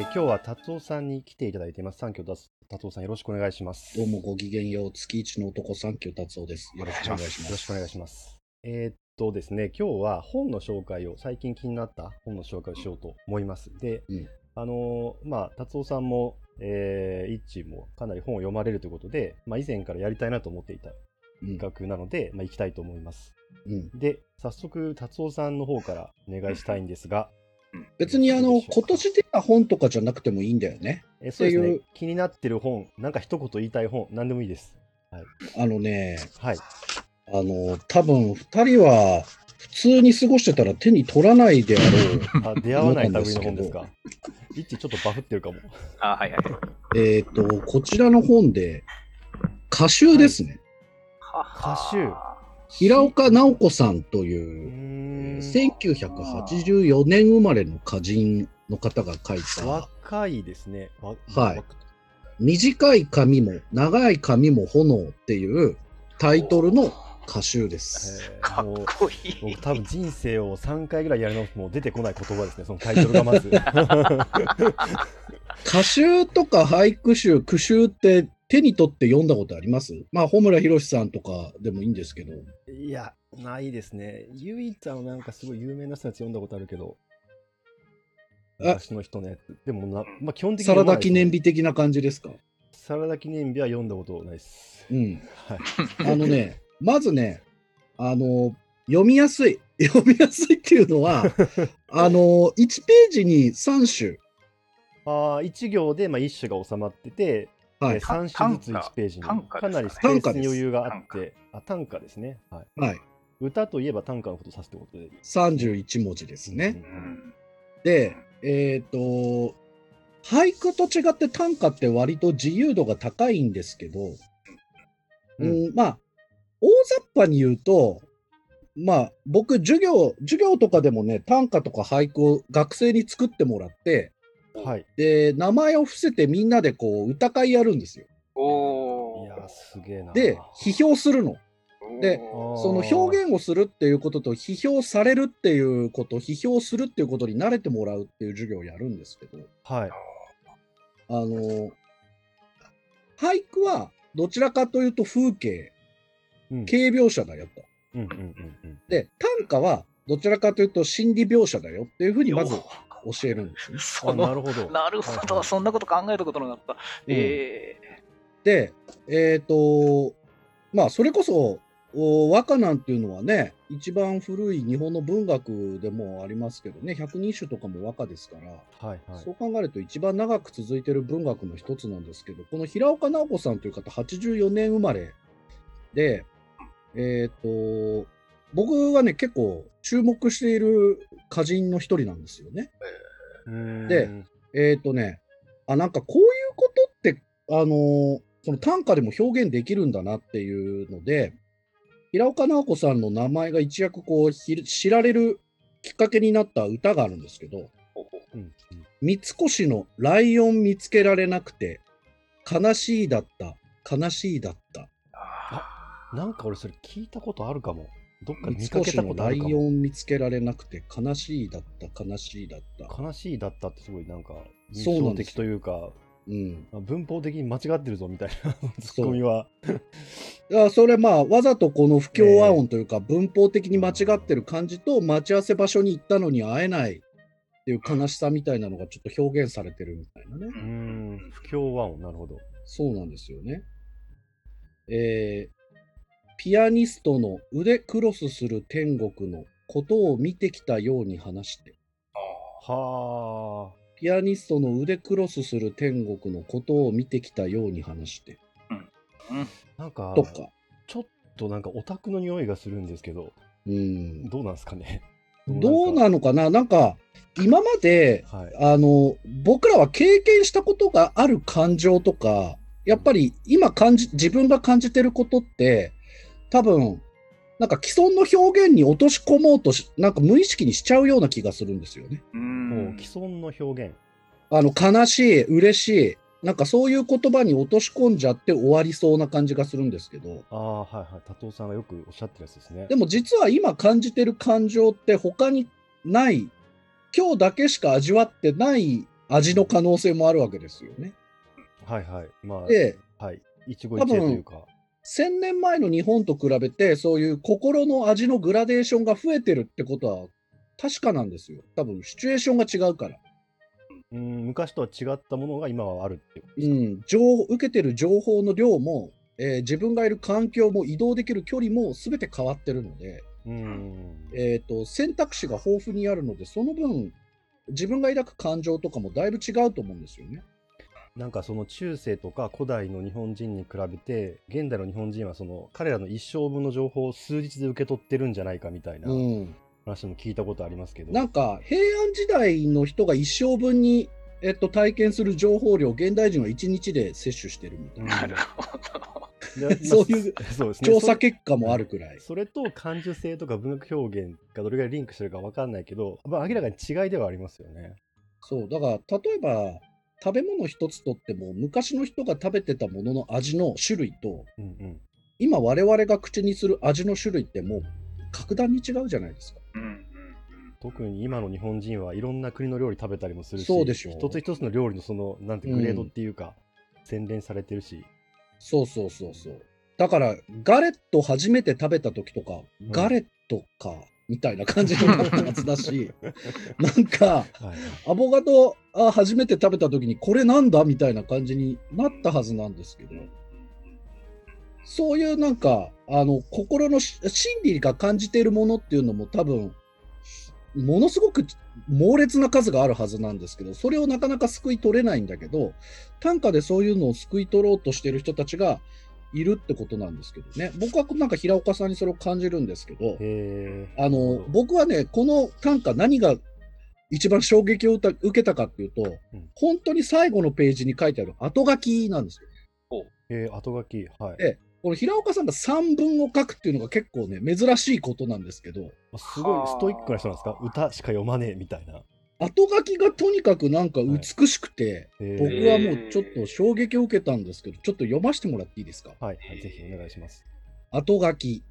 えー今日は達夫さんに来ていただいています。三居達夫さんよろしくお願いします。どうもごきげんよう、月一の男三級達夫です。よろしくお願いします。よろしくお願いします。えーっとですね、今日は本の紹介を、最近気になった本の紹介をしようと思います。で、うんあのーまあ、達夫さんも、えー、イッチもかなり本を読まれるということで、まあ、以前からやりたいなと思っていたうん企画なので、まあ、行きたいと思います。うんで、早速、達夫さんの方からお願いしたいんですが、別にあの今年出た本とかじゃなくてもいいんだよね。えーそうですねう、気になってる本、なんか一言言いたい本、何でもいいです。あのね、はい。あの多分二人は普通に過ごしてたら手に取らないであろう。あ出会わない類の本ですか？イッチちょっとバフってるかも。あ、はいはい。えっとこちらの本で歌集ですね。歌集平岡直子さんという、ん1984年生まれの歌人の方が書いた若いですね。わはいわ短い髪も長い髪も炎っていうタイトルの歌集です。えかっーもうこいい。僕多分人生を3回ぐらいやり直しても出てこない言葉ですね、そのタイトルがまず。歌集とか俳句集、句集って手に取って読んだことあります？まあ、穂村弘さんとかでもいいんですけど。いや、ないですね。唯一あのなんかすごい有名な人のやつ読んだことあるけど、あ昔の人のやつ。でもな、まあ、基本的にサラダ記念日。日的な感じですか？サラダ記念日は読んだことないです。うん。はい。あのね、まずね、あの、読みやすい。読みやすいっていうのは、あの、1ページに3種。ああ、1行でまあ1種が収まってて、はいえー3種ずつ1ページに。かなりスペースに余裕があって、あ、短歌ですね。はい。はい。歌といえば短歌のことを指すってことで。31文字ですね。うんうんで、えっ、と、俳句と違って短歌って割と自由度が高いんですけど、うんうんまあ、大雑把に言うと、まあ、僕、授業、授業とかでもね、短歌とか俳句を学生に作ってもらって、はい。で、名前を伏せてみんなでこう、歌会やるんですよ。おーいやー、すげえな。で、批評するの。でその表現をするっていうことと、批評されるっていうこと、批評するっていうことに慣れてもらうっていう授業をやるんですけど、はい。あの、俳句はどちらかというと風景、うん形描写だよと。うんうんうんうん。で、短歌はどちらかというと心理描写だよっていうふうにまず教えるんですね。あなそのるほど。なるほど、そんなこと考えたことなかった。えで、えっ、と、まあ、それこそ、お和歌なんていうのはね、一番古い日本の文学でもありますけどね、百人一首とかも和歌ですから、はいはい。そう考えると一番長く続いてる文学の一つなんですけど、この平岡直子さんという方、84年生まれで、えっ、と、僕がね、結構注目している歌人の一人なんですよね。でえっ、とね、あ、なんかこういうことって、あのーその短歌でも表現できるんだなっていうので、平岡直子さんの名前が一躍こうひ知られるきっかけになった歌があるんですけど、うんうん三越のライオン見つけられなくて、悲しいだった、悲しいだった。なんか俺それ聞いたことあるかも。どっかで見三かけたことあるかも。ライオン見つけられなくて、悲しいだった、悲しいだった。悲しいだったってすごいなんか印象的というか、うん。まあ文法的に間違ってるぞみたいなツッコミは。いやそれまあわざとこの不協和音というか文法的に間違ってる感じと待ち合わせ場所に行ったのに会えないっていう悲しさみたいなのがちょっと表現されてるみたいなねうーん、不協和音、なるほど。そうなんですよね。えーピアニストの腕クロスする天国のことを見てきたように話して。はピアニストの腕クロスする天国のことを見てきたように話して。うん。あ、なんかと、か。ちょっとなんかオタクの匂いがするんですけど、うん。どうなんですかね。どうなのかな？なんか今まではい。あの僕らは経験したことがある感情とかやっぱり今感じ自分が感じてることって多分なんか既存の表現に落とし込もうとしなんか無意識にしちゃうような気がするんですよね。う。もうん既存の表現。あの悲しい嬉しいなんかそういう言葉に落とし込んじゃって終わりそうな感じがするんですけどああ、はいはい。多藤さんがよくおっしゃってるやつですね。でも実は今感じてる感情って他にない今日だけしか味わってない味の可能性もあるわけですよね。はいはい。まあ、で、はい。一期一会というか。1000年前の日本と比べて、そういう心の味のグラデーションが増えてるってことは確かなんですよ。多分、シチュエーションが違うから。うん、昔とは違ったものが今はあるってことですか？うん、情受けてる情報の量も、えー自分がいる環境も移動できる距離も全て変わってるので、うん。えー、と選択肢が豊富にあるので、その分、自分が抱く感情とかもだいぶ違うと思うんですよね。なんかその中世とか古代の日本人に比べて現代の日本人はその彼らの一生分の情報を数日で受け取ってるんじゃないかみたいなうん、話も聞いたことありますけど、なんか平安時代の人が一生分に、えっと、体験する情報量、現代人は1日で摂取してるみたいな、なるほど。でそういうまあそうですね調査結果もあるくらい。それと感受性とか文学表現がどれぐらいリンクしてるかわかんないけど、まあ、明らかに違いではありますよね。そう、だから例えば食べ物一つとっても昔の人が食べてたものの味の種類とうんうん。今我々が口にする味の種類ってもう格段に違うじゃないですか。うんうん特に今の日本人はいろんな国の料理食べたりもするし、そうでしょう一つ一つの料理のその、なんてグレードっていうか、洗練されてるし、そうそうそうそう。だからガレット初めて食べた時とか、んガレットかみたいな感じになったはずだし、なんかはい、アボカドあ初めて食べた時にこれなんだみたいな感じになったはずなんですけど、そういうなんかあの心のし心理が感じているものっていうのも多分ものすごく猛烈な数があるはずなんですけどそれをなかなか救い取れないんだけど短歌でそういうのを救い取ろうとしている人たちがいるってことなんですけどね。僕はなんか平岡さんにそれを感じるんですけどあの僕はねこの短歌何が一番衝撃を受けたかっていうと、うん。本当に最後のページに書いてある後書きなんですよ。えー、後書き、はい。えこの平岡さんが散文を書くっていうのが結構ね珍しいことなんですけど。まあすごいストイックな人なんですか？歌しか読まねえみたいな。後書きがとにかくなんか美しくて、へー僕はもうちょっと衝撃を受けたんですけどちょっと読ませてもらっていいですか？はい、はい、ぜひお願いします。後書き。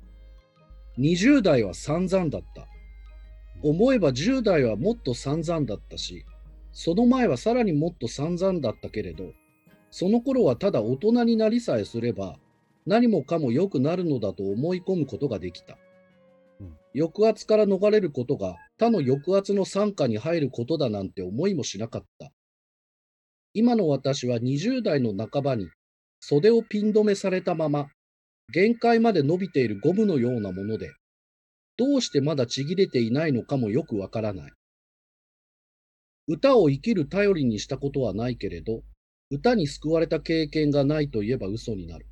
20代は散々だった。思えば10代はもっと散々だったしその前はさらにもっと散々だったけれどその頃はただ大人になりさえすれば何もかも良くなるのだと思い込むことができた、うん。抑圧から逃れることが他の抑圧の傘下に入ることだなんて思いもしなかった今の私は20代の半ばに袖をピン止めされたまま限界まで伸びているゴムのようなもので、どうしてまだちぎれていないのかもよくわからない。歌を生きる頼りにしたことはないけれど、歌に救われた経験がないといえば嘘になる。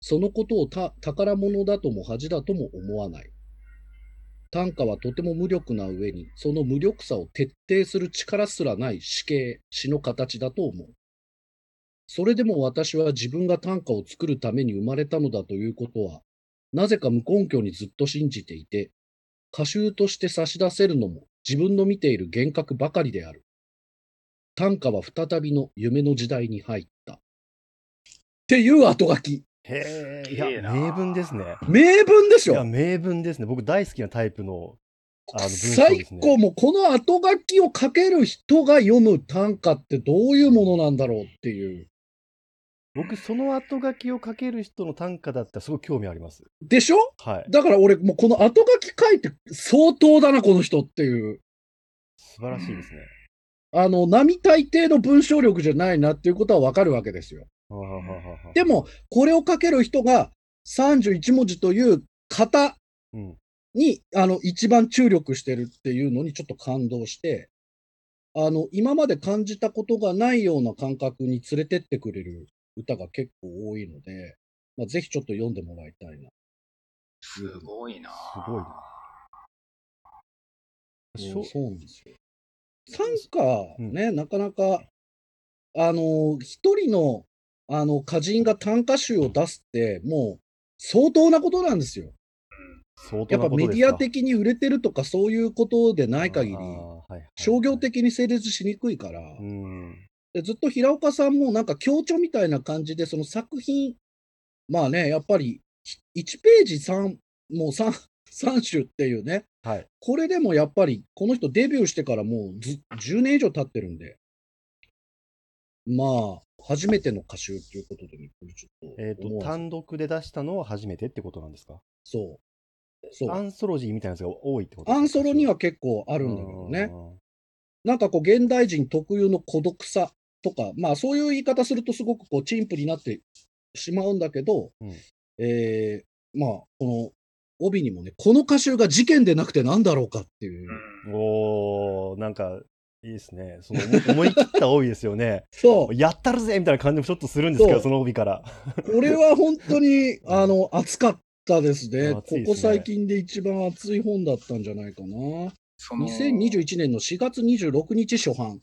そのことをた宝物だとも恥だとも思わない。短歌はとても無力な上に、その無力さを徹底する力すらない死形、死の形だと思う。それでも私は自分が短歌を作るために生まれたのだということは、なぜか無根拠にずっと信じていて、歌集として差し出せるのも自分の見ている幻覚ばかりである。短歌は再びの夢の時代に入った。っていう後書き。へえ、いや、名文ですね。名文でしいや、ょ名文ですね。僕大好きなタイプの、あの、文章最ですね。高、もうこの後書きを書ける人が読む短歌ってどういうものなんだろうっていう。僕、その後書きを書ける人の短歌だったらすごい興味あります。でしょ？はい。だから俺もうこの後書き書いて相当だな、この人っていう。素晴らしいですね。あの、並大抵の文章力じゃないなっていうことはわかるわけですよ。で、も、これを書ける人が31文字という型うん。に、あの、一番注力してるっていうのにちょっと感動して、あの、今まで感じたことがないような感覚に連れてってくれる歌が結構多いので、まあ、ぜひちょっと読ん。でもらいたいな。すごいな。すごいな。しょうそうなん。ですよ。短歌ね、なかなか、あの、一人の、あの、歌人が短歌集を出すって、もう、相当なことなんですよ。やっぱメディア的に売れてるとか、そういうことでない限りはいはい商業的に成立しにくいから、うん。でずっと平岡さんもなんか強調みたいな感じで、その作品、まあね、やっぱり1ページ3、もう 3, 3種っていうね、はい。これでもやっぱりこの人デビューしてからもうず10年以上経ってるんで、まあ、初めての歌集っていうことでね、これちょっとえっ、と、思わず単独で出したのは初めてってことなんですか？そう。そう。アンソロジーみたいなやつが多いってことアンソロにはあ結構ああるんだけどね。なんかこう、現代人特有の孤独さとか、まあそういう言い方するとすごくこう、陳腐になってしまうんだけど、うんえーまあ、この帯にもね、この歌集が事件でなくて何だろうかっていう。うんおー、なんか、いいですね。その思 思い切った帯ですよね。そう。やったるぜみたいな感じもちょっとするんですけど、その帯から。これは本当に、あの、熱かったですね。こですねこ最近で一番熱い本だったんじゃないかな。その2021年の4月26日初版。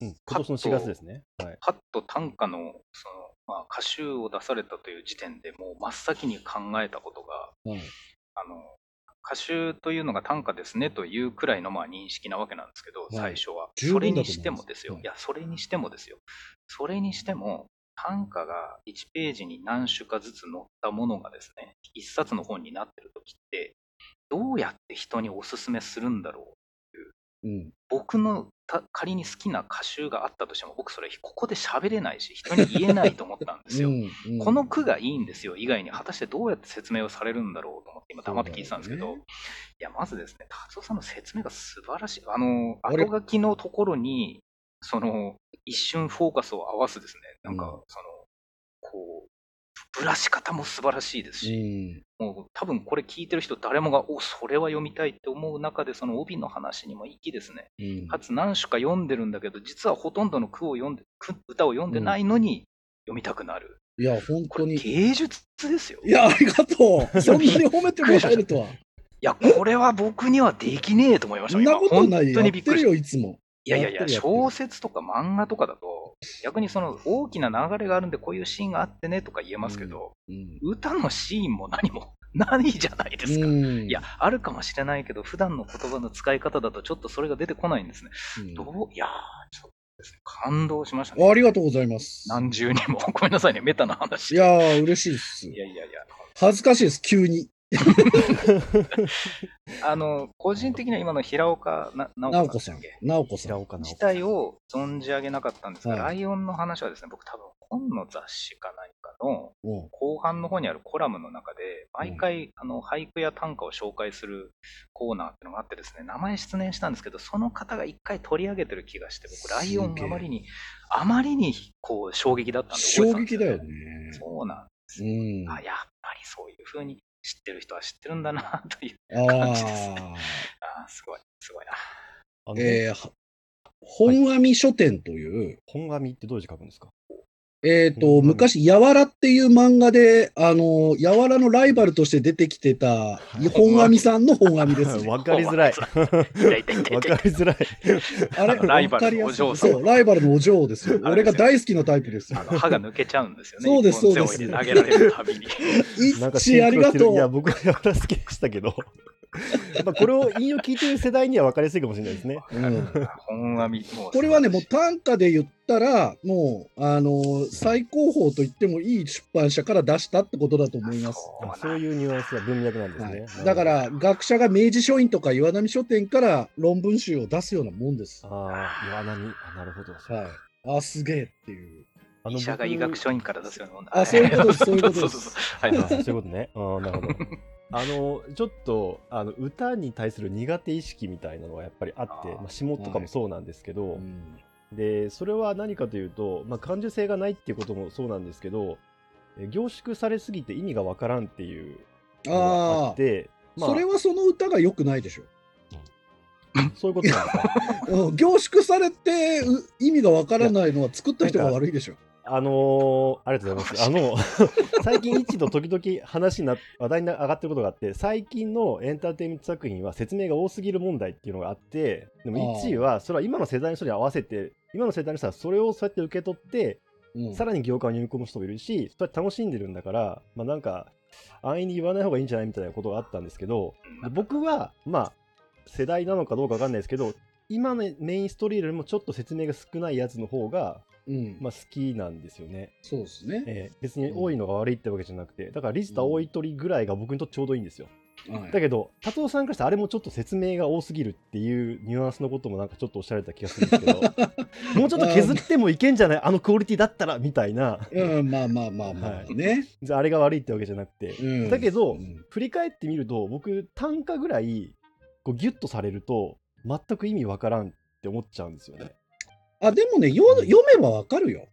うん、今年の4月ですね。はい。パッと短歌のその、まあ、歌集を出されたという時点でもう真っ先に考えたことがはい。あの歌集というのが短歌ですねというくらいのまあ認識なわけなんですけど、い最初は。それにしてもですよ、はいいや、それにしてもですよ。それにしても、短歌が1ページに何種かずつ載ったものがですね、1冊の本になってる時って、どうやって人におすすめするんだろううん。僕のた仮に好きな歌集があったとしても僕それここで喋れないし人に言えないと思ったんですよ。うんうん。この句がいいんですよ。以外に果たしてどうやって説明をされるんだろうと思って今黙って聞いてたんですけど、ねいやまずですね達夫さんの説明が素晴らしい。あの後書きのところにその一瞬フォーカスを合わすですね。なんかうん。そのこうぶらし方も素晴らしいですうし、ん。もう多分これ聞いてる人誰もがおそれは読みたいって思う中でその帯の話にも粋ですねうんかつ何首か読んでるんだけど、実はほとんどの句を読んで、句歌を読んでないのに読みたくなる。いや、本当に。芸術ですよ。いいや、ありがとう。そんなに褒めてもらえるとは。や、これは僕にはできねえと思いました。そんなことない。今本当やにびってくりよ、いつも。いやいやいや、小説とか漫画とかだと、逆にその大きな流れがあるんで、こういうシーンがあってねとか言えますけど、うん。歌のシーンも何も ないじゃないですか。うんいや、あるかもしれないけど、普段の言葉の使い方だとちょっとそれが出てこないんですね。うんどういやー、ちょっとですね、感動しましたね。ありがとうございます。何重にも。ごめんなさいね、メタな話。いやー、嬉しいですい。やいやいや。恥ずかしいです、急に。あの、個人的には今の平岡な直子さん直子さん。直子さん。平岡直自体を存じ上げなかったんですが、はいライオンの話はですね、僕多分本の雑誌か何かのうん後半の方にあるコラムの中で、毎回、あの俳句や短歌を紹介するコーナーっていうのがあってですね、名前出演したんですけど、その方が一回取り上げてる気がして、僕、ライオンあまりに、あまりにこう衝撃だったんで覚えて衝撃だよね。そうなんですうよん。あやっぱりそういうふうに知ってる人は知ってるんだな というあ感じですねあ。あーすごい、すごいな。えーは本阿弥書店という、本紙ってどういう字書くんですか？えっ、と、本阿弥昔、やわらっていう漫画で、あの、やわらのライバルとして出てきてた、本阿弥さんの本阿弥です、ね。わかりづらい。わかりづらい。あれライバルのわかりやすいお嬢そう、ライバルのお嬢ですよ。あれ俺が大好きなタイプですよあ。の歯が抜けちゃうんですよね。そうですそうです投げられるたびに。なんか一致ありがといや、う。僕はやわら好きでしたけど、まあこれを引用聞いてる世代には分かりやすいかもしれないですね。うんこれはね、もう短歌で言ったら、もう、あの、最高峰と言ってもいい出版社から出したってことだと思います。そうあそういうニュアンスは文脈なんですはいね。だから、学者が明治書院とか岩波書店から論文集を出すようなもんです。はああ、岩波、あなるほど。い。あ、すげえっていう。あ医者が医学書院から出すようなもんだ。あそういうことですそういうことですそうそうそうはい、あそういうことね。あーなるほど。あのちょっとあの歌に対する苦手意識みたいなのはやっぱりあってまあ、下とかもそうなんですけど、うんでそれは何かというと、まあ、感受性がないっていうこともそうなんですけどえ凝縮されすぎて意味がわからんっていうのがああって、まあ、それはその歌が良くないでしょ。そういうことなんですか うん凝縮されてう意味がわからないのは作った人が悪いでしょ。あのーありがとうございます。あの、最近一度時々話にな、話題に上がってることがあって、最近のエンターテインメント作品は説明が多すぎる問題っていうのがあって、でも1位は、それは今の世代の人に合わせて、今の世代の人はそれをそうやって受け取って、うんさらに行間を読み込む人もいるし、そうやって楽しんでるんだから、まあなんか、安易に言わない方がいいんじゃないみたいなことがあったんですけど、で僕は、まあ、世代なのかどうかわかんないですけど、今のメインストーリーよりもちょっと説明が少ないやつの方が、うんまあ好きなんですよね。そうですね。えー別に多いのが悪いってわけじゃなくて、だからリスタ多い鳥ぐらいが僕にとってちょうどいいんですよ。はいだけど達夫さんからしたらあれもちょっと説明が多すぎるっていうニュアンスのこともなんかちょっとおっしゃられた気がするんですけど もうちょっと削ってもいけんじゃない？あのクオリティだったらみたいなうん、まあまあまあまはあね。じゃああれが悪いってわけじゃなくて、うんだけど、うん振り返ってみると僕単価ぐらいこうギュッとされると全く意味わからんって思っちゃうんですよね。あ、でもね、よ読めばわかるよ。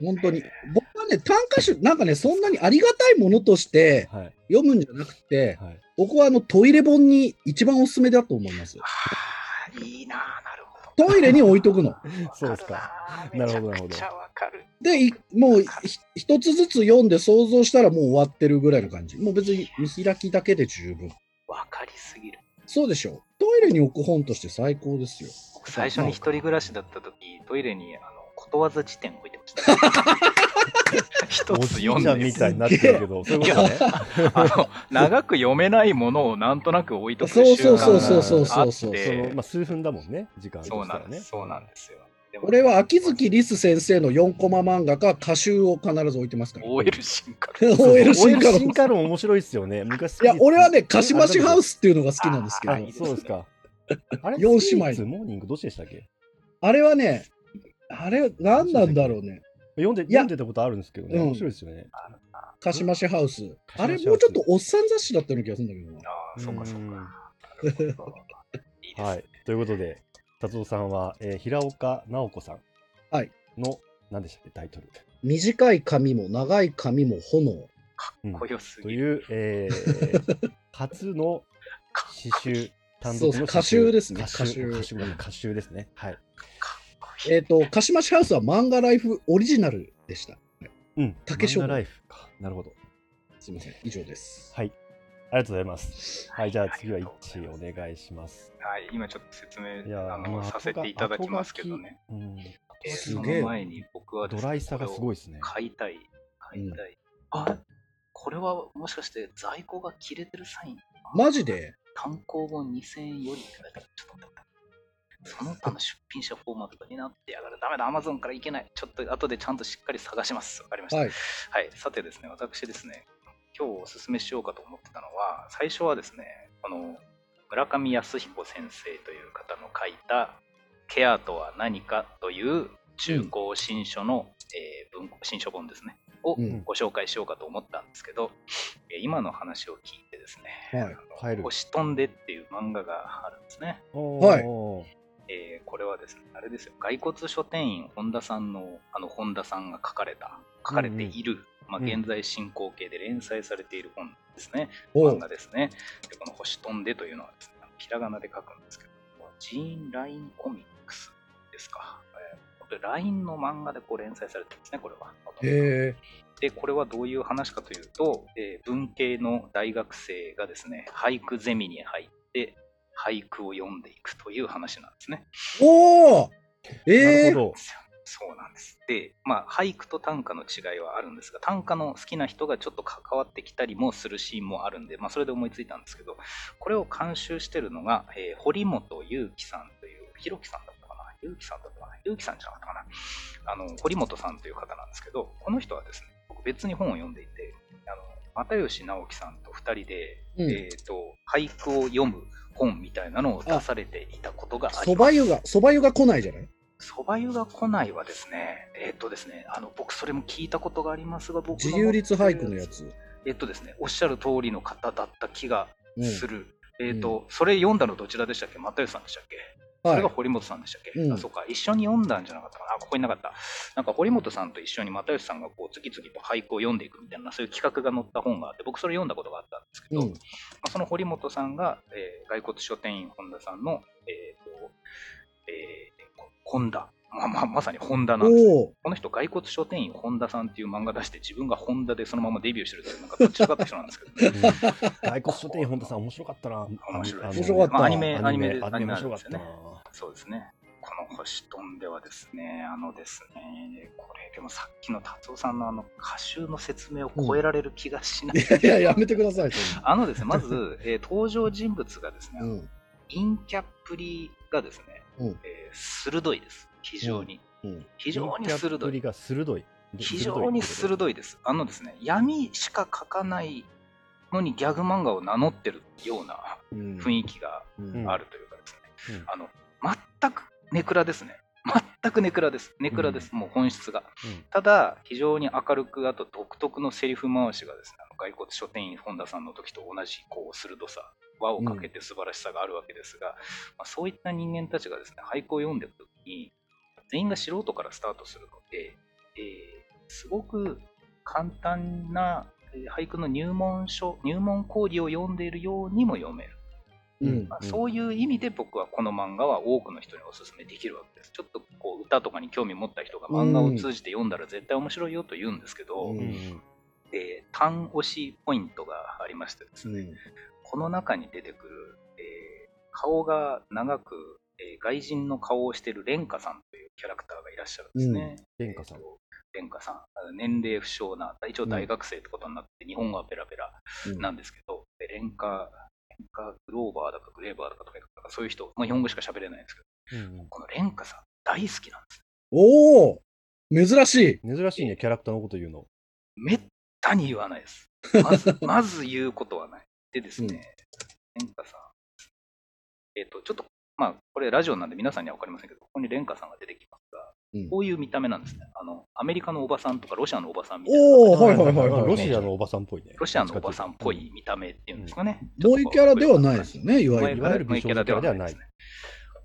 本当に。僕はね、短歌集、なんかね、そんなにありがたいものとしてはい読むんじゃなくて、はい、僕はあのトイレ本に一番おすすめだと思います。はあいいなあなるほど。トイレに置いとくの。そうですか。なるほどめちゃくちゃわかる。で、いもうひ一つずつ読んで想像したらもう終わってるぐらいの感じ。もう別に見開きだけで十分。わかりすぎる。そうでしょ。トイレに置く本として最高ですよ。僕最初に一人暮らしだった時、トイレにあのことわざ辞典置いてました。一おつ読んでみたいになってるけど、そういうことね。あの長く読めないものをなんとなく置いとくそう習慣そうそうそうがあっそうそうそのてまあ、数分だもんね、時間ね。なんです。そうなんですよ。俺は秋月リス先生の4コマ漫画か歌集を必ず置いてますから。OL 進化。OL 進化の進化論面白いですよね。昔いや、俺はね、カシマシハウスっていうのが好きなんですけどあ、そうですか。あれ、四姉妹モーニングどっちでしたっけあれはね、あれ、何なんだろうね。読んでいや読んでたことあるんですけどね、うん面白いですよね。カシマシハウス。あれ、もうちょっとおっさん雑誌だったような気がするんだけどな。ああ、そうかそううんか。なるほどいいですね。はい。ということで、達夫さんは、えー平岡直子さんはいの、何でしたっけ、タイトル。短い髪も長い髪も炎。うんかっこよすとぎる。いう、えー 初のか詩っこいい集、単独のそうそう歌集ですね歌集歌集歌集歌集ですね。はい。えっ、と、カシマシハウスは漫画ライフオリジナルでした。うん。竹書ライフか。なるほど。すいません、以上です。はい。ありがとうございます。はい、じゃあ次は一お願いします。はい、今ちょっと説明いやあの、まあさせていただきますけどね。。うん。えーすげえその前に僕はドライさがすごいですね。買いたい、買いたい。あこれはもしかして在庫が切れてるサイン？マジで？単行本2000円よりって書いてある。ちょっと待って。その他の出品者フォーマットになってやがる。ダメだ、アマゾンからいけない。ちょっと後でちゃんとしっかり探します。わかりました。はい。はい、さてですね、私ですね、今日おすすめしようかと思ってたのは、最初はですね、この村上康彦先生という方の書いた、ケアとは何かという中高新書の、えー文庫新書本ですね、をうんご紹介しようかと思ったんですけど、えー今の話を聞いてですね、はい。星飛んでっていう漫画があるんですね。はいい。えーこれはですね、あれですよ、骸骨書店員本田さんの、あの本田さんが書かれた、書かれている、まあ、うん。現在進行形で連載されている本ですね、お漫画ですね。で、この星飛んでというのはですね、ひらがなで書くんですけど、ジーン・ラインコミックスですか。えー本当に LINE の漫画でこう連載されてるんですね、これは。で、これはどういう話かというと、えー文系の大学生がですね、俳句ゼミに入って、俳句を読んでいくという話なんですね。おおえ。そうなんです。で、まあ、俳句と短歌の違いはあるんですが、短歌の好きな人がちょっと関わってきたりもするシーンもあるんで、まあ、それで思いついたんですけど、これを監修してるのが、えー堀本裕樹さんという、ひろきさんだったかな？裕樹さんだったかな？裕樹さんじゃなかったかな？あの、堀本さんという方なんですけど、この人はですね、僕別に本を読んでいて、あの、又吉直樹さんと二人で、うんえっ、と、俳句を読む本みたいなのを出されていたことがあり。そば湯が、そば湯が来ないじゃない？そば湯が来ないはですね、えっ、とですね、あの僕それも聞いたことがありますが、僕の自由律俳句のや。つ。えっ、とですね、おっしゃる通りの方だった気がうん。する。えっ、と、それ読んだのどちらでしたっけ？又吉さんでしたっけ？そはい。れが堀本さんでしたっけ、うん。あ、そうか、一緒に読んだんじゃなかったかな。あここになかった。なんか堀本さんと一緒に又吉さんがこう次々と俳句を読んでいくみたいな、そういう企画が載った本があって、僕それ読んだことがあったんですけど、うん。まあ、その堀本さんが、えー、骸骨書店員本田さんの、えーとえー、本田、まあまあ、まさに本田なんです、ね。この人、骸骨書店員本田さんっていう漫画出して、自分が本田でそのままデビューしてるという、なんかどっちかった人なんですけど、ね、大骨書店員本田さん面白かったな。面白いあの面白かったまあ、アニメ、アニメで、アニメなん白かったなですよね。。そうですね。この星飛んではですね、あのですね、これでもさっきの達夫さんのあの歌集の説明を超えられる気がしない。いやいや、やめてください、あのですね、まず、えー登場人物がですね、うん。陰キャっぷりがですね、うんえー鋭いです。非常に。うん。非常に鋭い。鋭い。非常に鋭いです。あのですね、闇しか描かないのにギャグ漫画を名乗ってるようなうん雰囲気がうんあるというかですね、うんあの全くネクラですね。全くネクラです。ネクラです。もう本質が。ただ、非常に明るく、あと独特のセリフ回しがですね、あの骸骨書店員本田さんの時と同じこう鋭さ、輪をかけて素晴らしさがあるわけですが、まあ、そういった人間たちがですね、俳句を読んでいく時に、全員が素人からスタートするので、えーすごく簡単なえー俳句の入門書、入門講義を読んでいるようにも読める。うんまあ、そういう意味で僕はこの漫画は多くの人にお勧めできるわけです。ちょっとこう歌とかに興味持った人が漫画を通じて読んだら絶対面白いよと言うんですけど、うんうんうんえー単押しポイントがありましてですね、うんこの中に出てくる、えー顔が長く、えー外人の顔をしている蓮華さんキャラクターがいらっしゃるんですね。蓮華さんえーと蓮華さん、あの年齢不詳な、一応大学生ってことになって、日本語はペラペラうんなんですけど、でレンカ、レンカグローバーだかグレーバーだかとか、そういう人、まあ、日本語しか喋れないんですけど、うんうんこのレンカさん大好きなんです。おお珍しい。珍しいね、キャラクターのこと言うの。めったに言わないです。まず、まず言うことはない。でですね、レンカさん、えっ、と、ちょっと、まあ、これラジオなんで皆さんには分かりませんけど、ここにレンカさんが出てきますが、うんこういう見た目なんですね。あの、アメリカのおばさんとかロシアのおばさんみたいな。おおはいはいはいはい。ロシアのおばさんっぽいね。ロシアのおばさんっぽい見た目っていうんですかね。ボーイキャラではないですよね、いわゆる。いわゆるボーイキャラではないですね。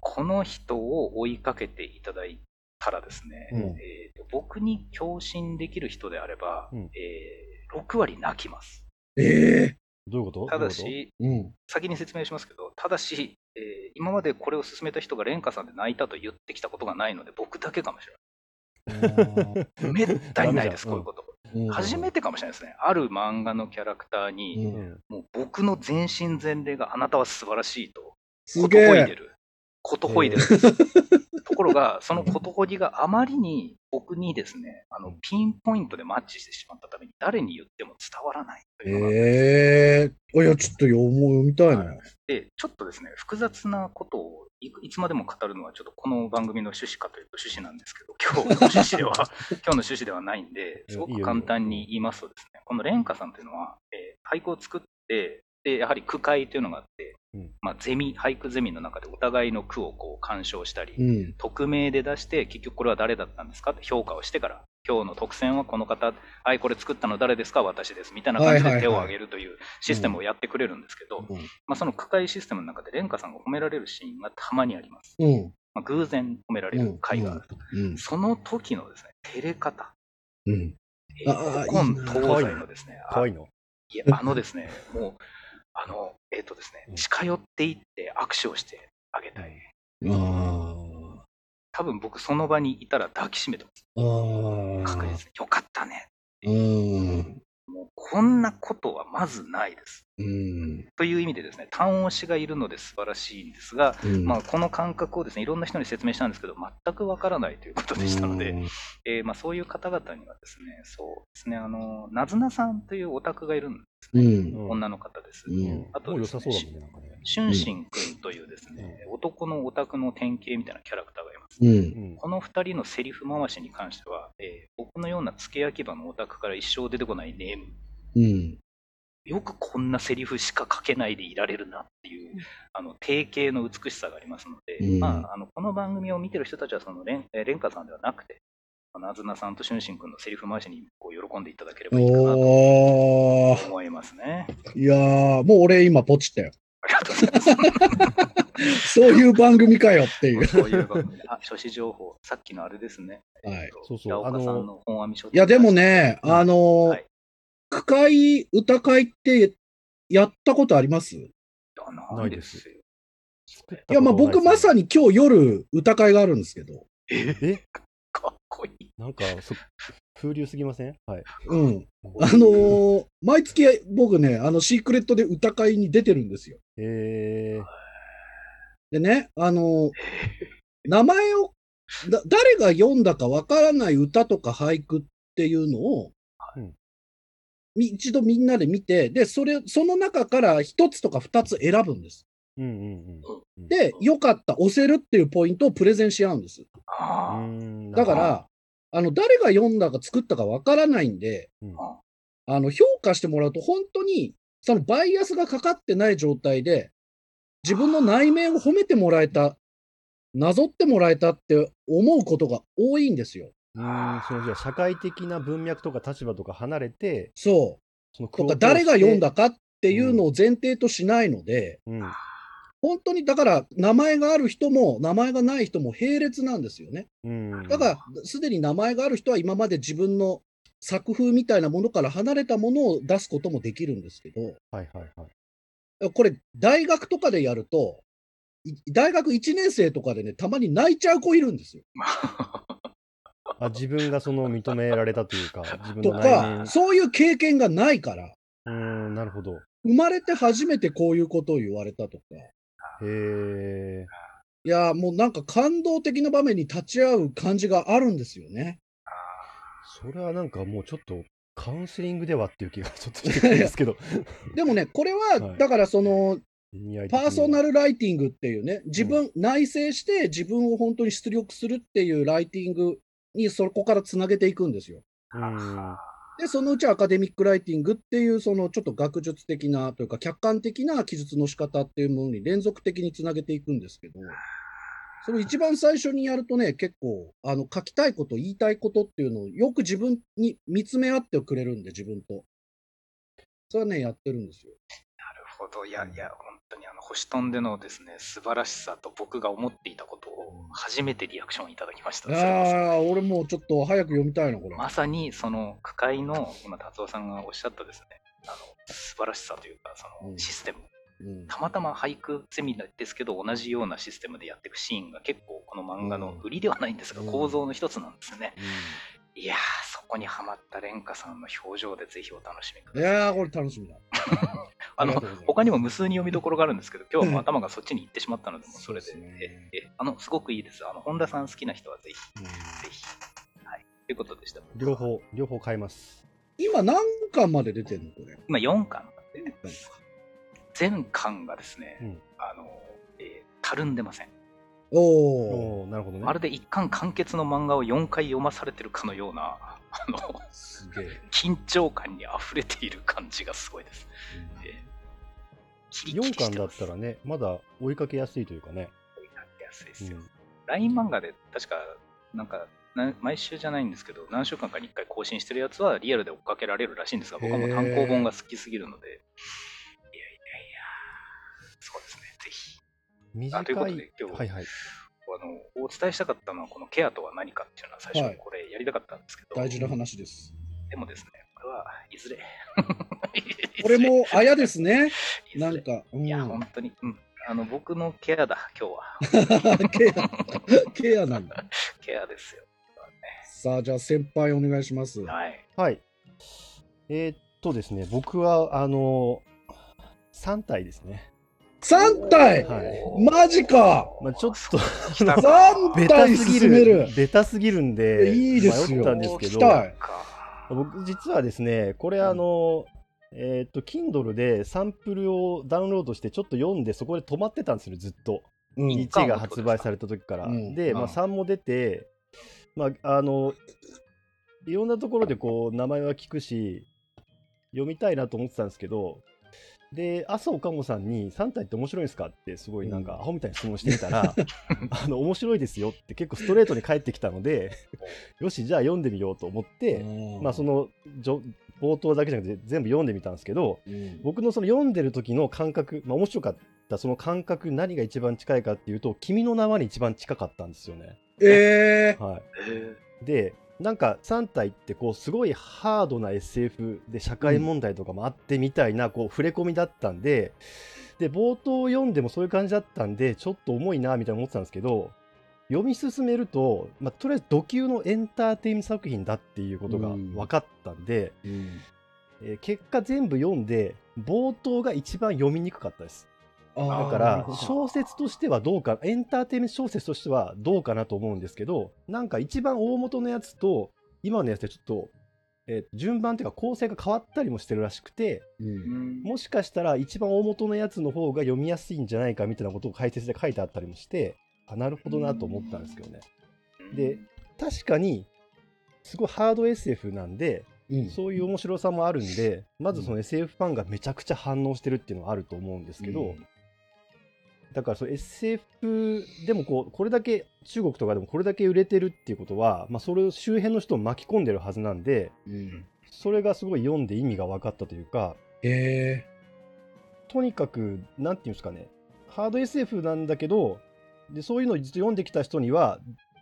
この人を追いかけていただいたらですね、うんえーと僕に共感できる人であれば、うんえー6割泣きます。ええどういうこと？ただどういうし、うん。先に説明しますけど、ただし、えー今までこれを勧めた人が蓮華さんで泣いたと言ってきたことがないので、僕だけかもしれない。めったにないです、こういうこと。初めて。てかもしれないですね。ある漫画のキャラクターに、うんもう僕の全身全霊があなたは素晴らしいと、すこと。ほいでる。ことほいでる。ところが、そのことほぎがあまりに僕にですね、あのピンポイントでマッチしてしまったために、誰に言っても伝わらないというのがええいや、ちょっと読もう読みたいね。で、ちょっとですね、複雑なことをいつまでも語るのは、ちょっとこの番組の趣旨かというと趣旨なんですけど、今日の趣旨では、今日の趣旨ではないんで、すごく簡単に言いますとですね、この蓮華さんというのは、えー俳句を作って、で、やはり句会というのがあって、うんまあ、ゼミ、俳句ゼミの中でお互いの句をこう鑑賞したり、うん。匿名で出して、結局これは誰だったんですかって評価をしてから、今日の特選はこの方、はい、これ作ったの誰ですか？私です、みたいな感じで手を挙げるというシステムをやってくれるんですけど、うんまあ、その区会システムの中で、蓮華さんが褒められるシーンがたまにあります。うん。まあ、偶然褒められる回があると。うん。その時のですね、照れ方、うん。古今東西のですね、かわいいの。いや、あのですね、もう、あの、えっ、とですねう、ん近寄っていって握手をしてあげたい。あ多分僕その場にいたら抱きしめてます。確実に。よかったね。うん。こんなことはまずないです。うん。という意味でですね、単押しがいるので素晴らしいんですが、うんまあ、この感覚をですね、いろんな人に説明したんですけど、全くわからないということでしたので、えーまあ、そういう方々にはですね、そうですね、あの、なずなさんというオタクがいるんですうね。ん。女の方です。うんあとですねさそうだもんね、なんかね。シュンシン君というですね、男のオタクの典型みたいなキャラクターがいます。うん。うん。この二人のセリフ回しに関しては、えー僕のような付け焼き場のオタクから一生出てこないネーム。うん。よくこんなセリフしか書けないでいられるなっていう、あの、定型の美しさがありますので、うんまあ、あの、この番組を見てる人たちは、その、レン、えーレンカさんではなくて、なずなさんとしゅんしんくんのセリフ回しにこう喜んでいただければいいかなと。思いますね。いやー、もう俺今ポチったよ。ありがとうございます。そういう番組かよっていう。そういう番組であ、書誌情報、さっきのあれですね。はいえっとそうそういや、でも、ね、うんあのーはい句会、歌会ってやったことあります？ないですよ。や、まあ僕まさに。に今日夜歌会があるんですけど。え、え？かっこいい。なんか、そ風流すぎません？はい。うん。あのー毎月僕ね、あのシークレットで歌会に出てるんですよ。えー、でね、あのー名前を、だ誰が読んだかわからない歌とか俳句っていうのを、一度みんなで見て、で、それ、その中から一つとか二つ選ぶんです。うんうんうん。で、よかった、押せるっていうポイントをプレゼンし合うんです。だから、あの、誰が読んだか作ったかわからないんで、うんあの、評価してもらうと本当にそのバイアスがかかってない状態で、自分の内面を褒めてもらえた、なぞってもらえたって思うことが多いんですよ。うーん、そのじゃあ社会的な文脈とか立場とか離れて、そう。そのとか、誰が読んだだかっていうのを前提としないので、うん。本当にだから、名前がある人も、名前がない人も並列なんですよね。うん。だから、すでに名前がある人は今まで自分の作風みたいなものから離れたものを出すこともできるんですけど、はいはいはい。これ、大学とかでやると、い大学1年生とかでね、たまに泣いちゃう子いるんですよ。あ自分がその認められたというか、自分との内か、面。そういう経験がないから、うーん、なるほど。生まれて初めてこういうことを言われたとか、へえ。いや、もうなんか感動的な場面に立ち会う感じがあるんですよね。それはなんかもうちょっとカウンセリングではっていう気がちょっとしてくるんですけど。でもね、これは、はいだからその、パーソナル。ルライティングっていうね、自分、内省して自分を本当に出力するっていうライティングにそこからつなげていくんですよ。うん。で、そのうちアカデミックライティングっていう、そのちょっと学術的なというか、客観的な記述の仕方っていうものに連続的につなげていくんですけど、それ一番最初にやるとね、結構、あの、書きたいこと、言いたいことっていうのをよく自分に見つめ合ってくれるんで、自分と。それはね、やってるんですよ。ほど。いやいや、本当にあの、星飛んでのですね、素晴らしさと僕が思っていたことを初めてリアクションいただきました。それはすごいああ、俺もうちょっと早く読みたいな、これ。まさにその区会の今達夫さんがおっしゃったですねあの素晴らしさというかそのうん。システム、うん。たまたま俳句ゼミですけど同じようなシステムでやっていくシーンが結構この漫画の売りではないんですが、うん。構造の一つなんですよね、ういやーそこにはまった蓮華さんの表情でぜひお楽しみください。やー、これ楽しみだ。あの他にも無数に読みどころがあるんですけど 今日はもう頭がそっちに行ってしまったのでもうそれでね。ええあのすごくいいです。あの本田さん好きな人はぜひうん。ぜひはい。ということでした。両方、両方買います。今何巻まで出てんのこれ？今4巻で全巻がですね、うん。あの、えーたるんでません。おおなるほどね。まるで一巻完結の漫画を4回読まされてるかのような、あの、すげえ。緊張感に溢れている感じがすごいです。えーキリキリ4してます巻だったらね、まだ追いかけやすいというかね。追いかけやすいでうんすよ。LINE 漫画で確か、なんか、な毎週じゃないんですけど、何週間かに1回更新してるやつはリアルで追っかけられるらしいんですが、僕はもう単行本が好きすぎるので、短い。あということで今日はいはい。あのお伝えしたかったのは、このケアとは何かっていうのは最初はいにこれやりたかったんですけど、大事な話です。でもですね、これはいずれ。これもあやですね。なんか、うん、いや、本当に、うん。あの、僕のケアだ、今日は。ケア、ケアなんだ。ケアですよ。さあ、じゃあ先輩お願いします。はい。はい。えーっとですね、僕は、あの3体ですね。3体？はい。マジか。まあ、ちょっと、来た3ベタ体すぎ進める。る、ベタすぎるんで、いいですよ。迷ったんですけど、僕、実はですね、これ、あの、えーっと、Kindle でサンプルをダウンロードして、ちょっと読んで、そこで止まってたんですよ、ずっと。うん。1が発売された時から。うん。で、まあ、うん3も出て、まあ、あの、いろんなところでこう、名前は聞くし、読みたいなと思ってたんですけど、で、麻生かもさんに3体って面白いんですかってすごいなんかうん。アホみたいに質問してみたら、あの、面白いですよって結構ストレートに返ってきたので、よし、じゃあ読んでみようと思って、まあその、じょ冒頭だけじゃなくて全部読んでみたんですけど、うん。僕のその読んでる時の感覚、まあ面白かったその感覚何が一番近いかっていうと、君の名はに一番近かったんですよね。えー、はえい。で、なんか3体ってこうすごいハードな SF で社会問題とかもあってみたいなこう触れ込みだったんで、で、冒頭読んでもそういう感じだったんで、ちょっと重いなみたいな思ってたんですけど、読み進めると、まあ、とりあえず土級のエンターテインメント作品だっていうことがうん。分かったんで、うん。えー結果全部読んで冒頭が一番読みにくかったですだから小説としてはどうかエンターテインメント小説としてはどうかなと思うんですけどなんか一番大元のやつと今のやつでちょっと、えー順番というか構成が変わったりもしてるらしくてうん。もしかしたら一番大元のやつの方が読みやすいんじゃないかみたいなことを解説で書いてあったりもしてあなるほどなと思ったんですけどね。で確かにすごいハード SF なんでうん。そういう面白さもあるんで、まずその SF ファンがめちゃくちゃ反応してるっていうのはあると思うんですけど、うんだからそう SF でもこうこれだけ中国とかでもこれだけ売れてるっていうことは、まあ、それを周辺の人を巻き込んでるはずなんでうんそれがすごい読んで意味が分かったというかへえ。とにかくなんていうんですかねハード SF なんだけどでそういうのをずっと読んできた人には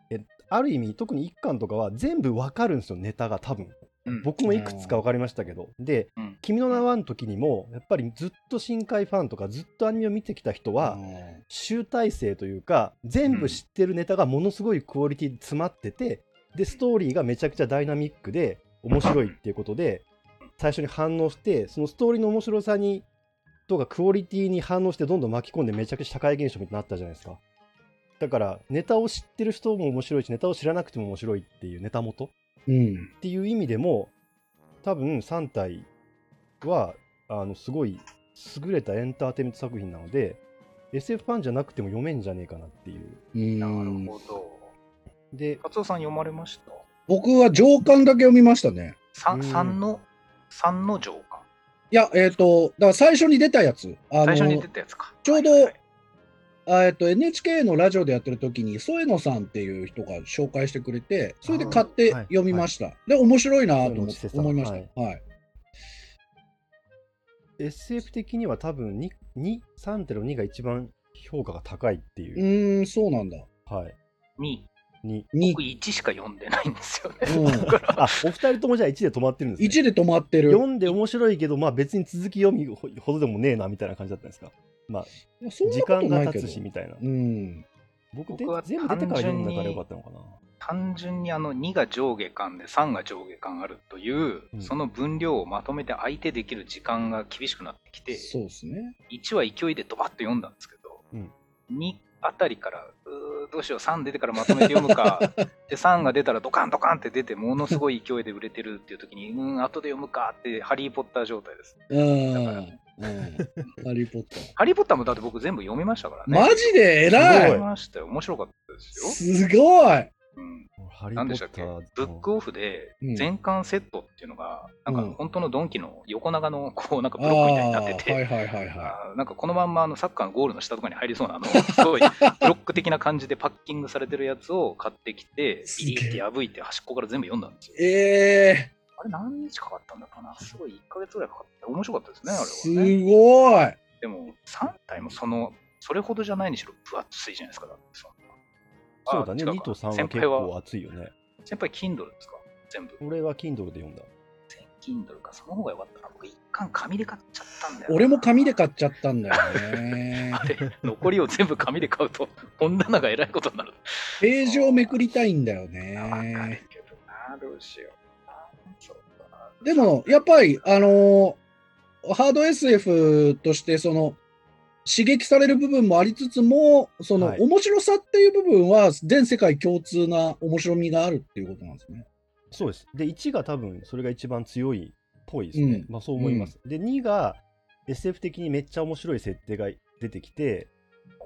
えある意味特に一巻とかは全部分かるんですよネタが多分うん僕もいくつか分かりましたけど。でうん「君の名は」の時にもやっぱりずっと深海ファンとかずっとアニメを見てきた人は集大成というか全部知ってるネタがものすごいクオリティ詰まっててでストーリーがめちゃくちゃダイナミックで面白いっていうことで最初に反応してそのストーリーの面白さにとかクオリティに反応してどんどん巻き込んでめちゃくちゃ社会現象みたいになったじゃないですか。だからネタを知ってる人も面白いしネタを知らなくても面白いっていうネタ元うん。っていう意味でも多分3体はあのすごい優れたエンターテインメント作品なので SF ファンじゃなくても読めんじゃねえかなっていううんなるほど。でカツオさん読まれました？僕は上巻だけ読みましたね。うん三三の三の上巻。いや、えっ、と、だから最初に出たやつ。あの最初に出たやつか。ちょうどはいはいあえっと NHK のラジオでやってる時に添野さんっていう人が紹介してくれてそれで買って読みました、で面白いなと思いました。はい、SF 的には多分2 2 3テロ2が一番評価が高いってういう、ーんそうなんだ、はい。に、2に僕1しか読んでないんですよね。うん、だから。あお二人ともじゃあ1で止まってるんです、ね、1で止まってる。読んで面白いけどまあ別に続き読みほほどでもねえなみたいな感じだったんですか？まあ時間が経つしみたいな。うん。僕で僕は全部出てから読んだからよかったのかな。単純にあの2が上下巻で3が上下巻あるという、うん。その分量をまとめて相手できる時間が厳しくなってきて、そうですね。1は勢いでドバッと読んだんですけど、うん。2あたりからうーどうしよう3出てからまとめて読むか で3が出たらドカンドカンって出てものすごい勢いで売れてるっていう時にうん後で読むかってハリー・ポッター状態です。うん、うん、ハリー・ポッター。ハリー・ポッターもだって僕全部読みましたからね。マジで？偉い。読みましたよ。面白かったですよ、すごい。うん、ハリー・ポ何でしたっけ？ッターブックオフでうん。全巻セットっていうのが、なんうん。か本当のドンキの横長のこうなんかあブロックみたいになってて、ーはいはいはいはあーなんかこのまんまあのサッカーのゴールの下とかに入りそうなあのすごい ブロック的な感じでパッキングされてるやつを買ってきてビリって破いて端っこから全部読んだんですよ。いえあれ何日かかったんだかな。すごい1ヶ月ぐらいかかって面白かったですねー、あすれはね。ごい。でも3体もそのそれほどじゃないにしろ分厚いじゃないですかだって。そそうだねあ違うか2と3は結構熱いよね。先輩 Kindle ですか？全部。俺は Kindle で読んだ。Kindle か。その方が良かったな僕一巻紙で買っちゃったんだよな。俺も紙で買っちゃったんだよね。あれ残りを全部紙で買うと本棚がえらいことになる。ページをめくりたいんだよわかるね。けどなどうしようでも、やっぱり、あのーハード SF として、その、刺激される部分もありつつも、その、はい。面白さっていう部分は、全世界共通な面白みがあるっていうことなんですね。そうです。で1が多分それが一番強いっぽいですね、うん。まあそう思います、で2が SF 的にめっちゃ面白い設定が出てきて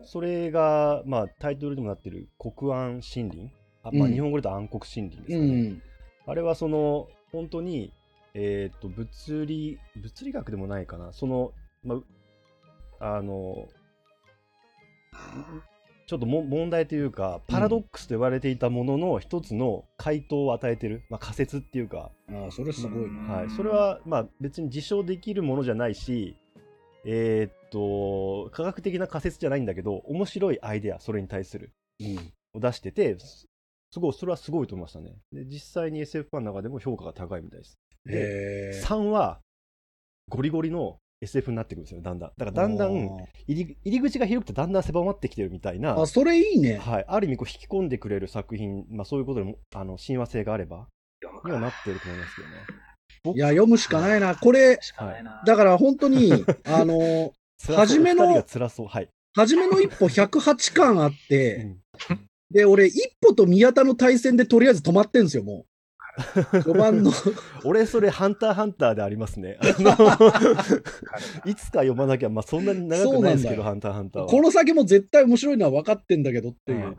それがまあタイトルでもなってる国安森林。あ、まあ、うん。日本語で言うと暗黒森林ですうかね、ん。あれはその本当にえっ、と物理物理学でもないかな。そのまああのちょっとも問題というかパラドックスと言われていたものの一つの回答を与えてる、まあ、仮説っていうか、ああ、それすごいな。はい、それはまあ別に実証できるものじゃないしえーっと科学的な仮説じゃないんだけど面白いアイデアそれに対する。うん。を出しててすすごいそれはすごいと思いましたね。で実際に SF ファンの中でも評価が高いみたいですへえ。3はゴリゴリの SF になってくるんですよだんだん。だからだんだん入り入り口が広くてだんだん狭まってきてるみたいなあそれいいね。はい、ある意味こう引き込んでくれる作品、まあ、そういうことでもあの親和性があればにはなかってると思いますけどね。僕いや、読むしかないな。これ、だから本当に、あの初めのはい、初めの一歩108巻あっうて、ん。で、俺、一歩と宮田の対戦でとりあえず止まってんですよ、もう。序盤の。俺それハンターハンターでありますね。いつか読まなきゃまあそんなに長くないですけどハンターハンターは。この先も絶対面白いのは分かってんだけどっていう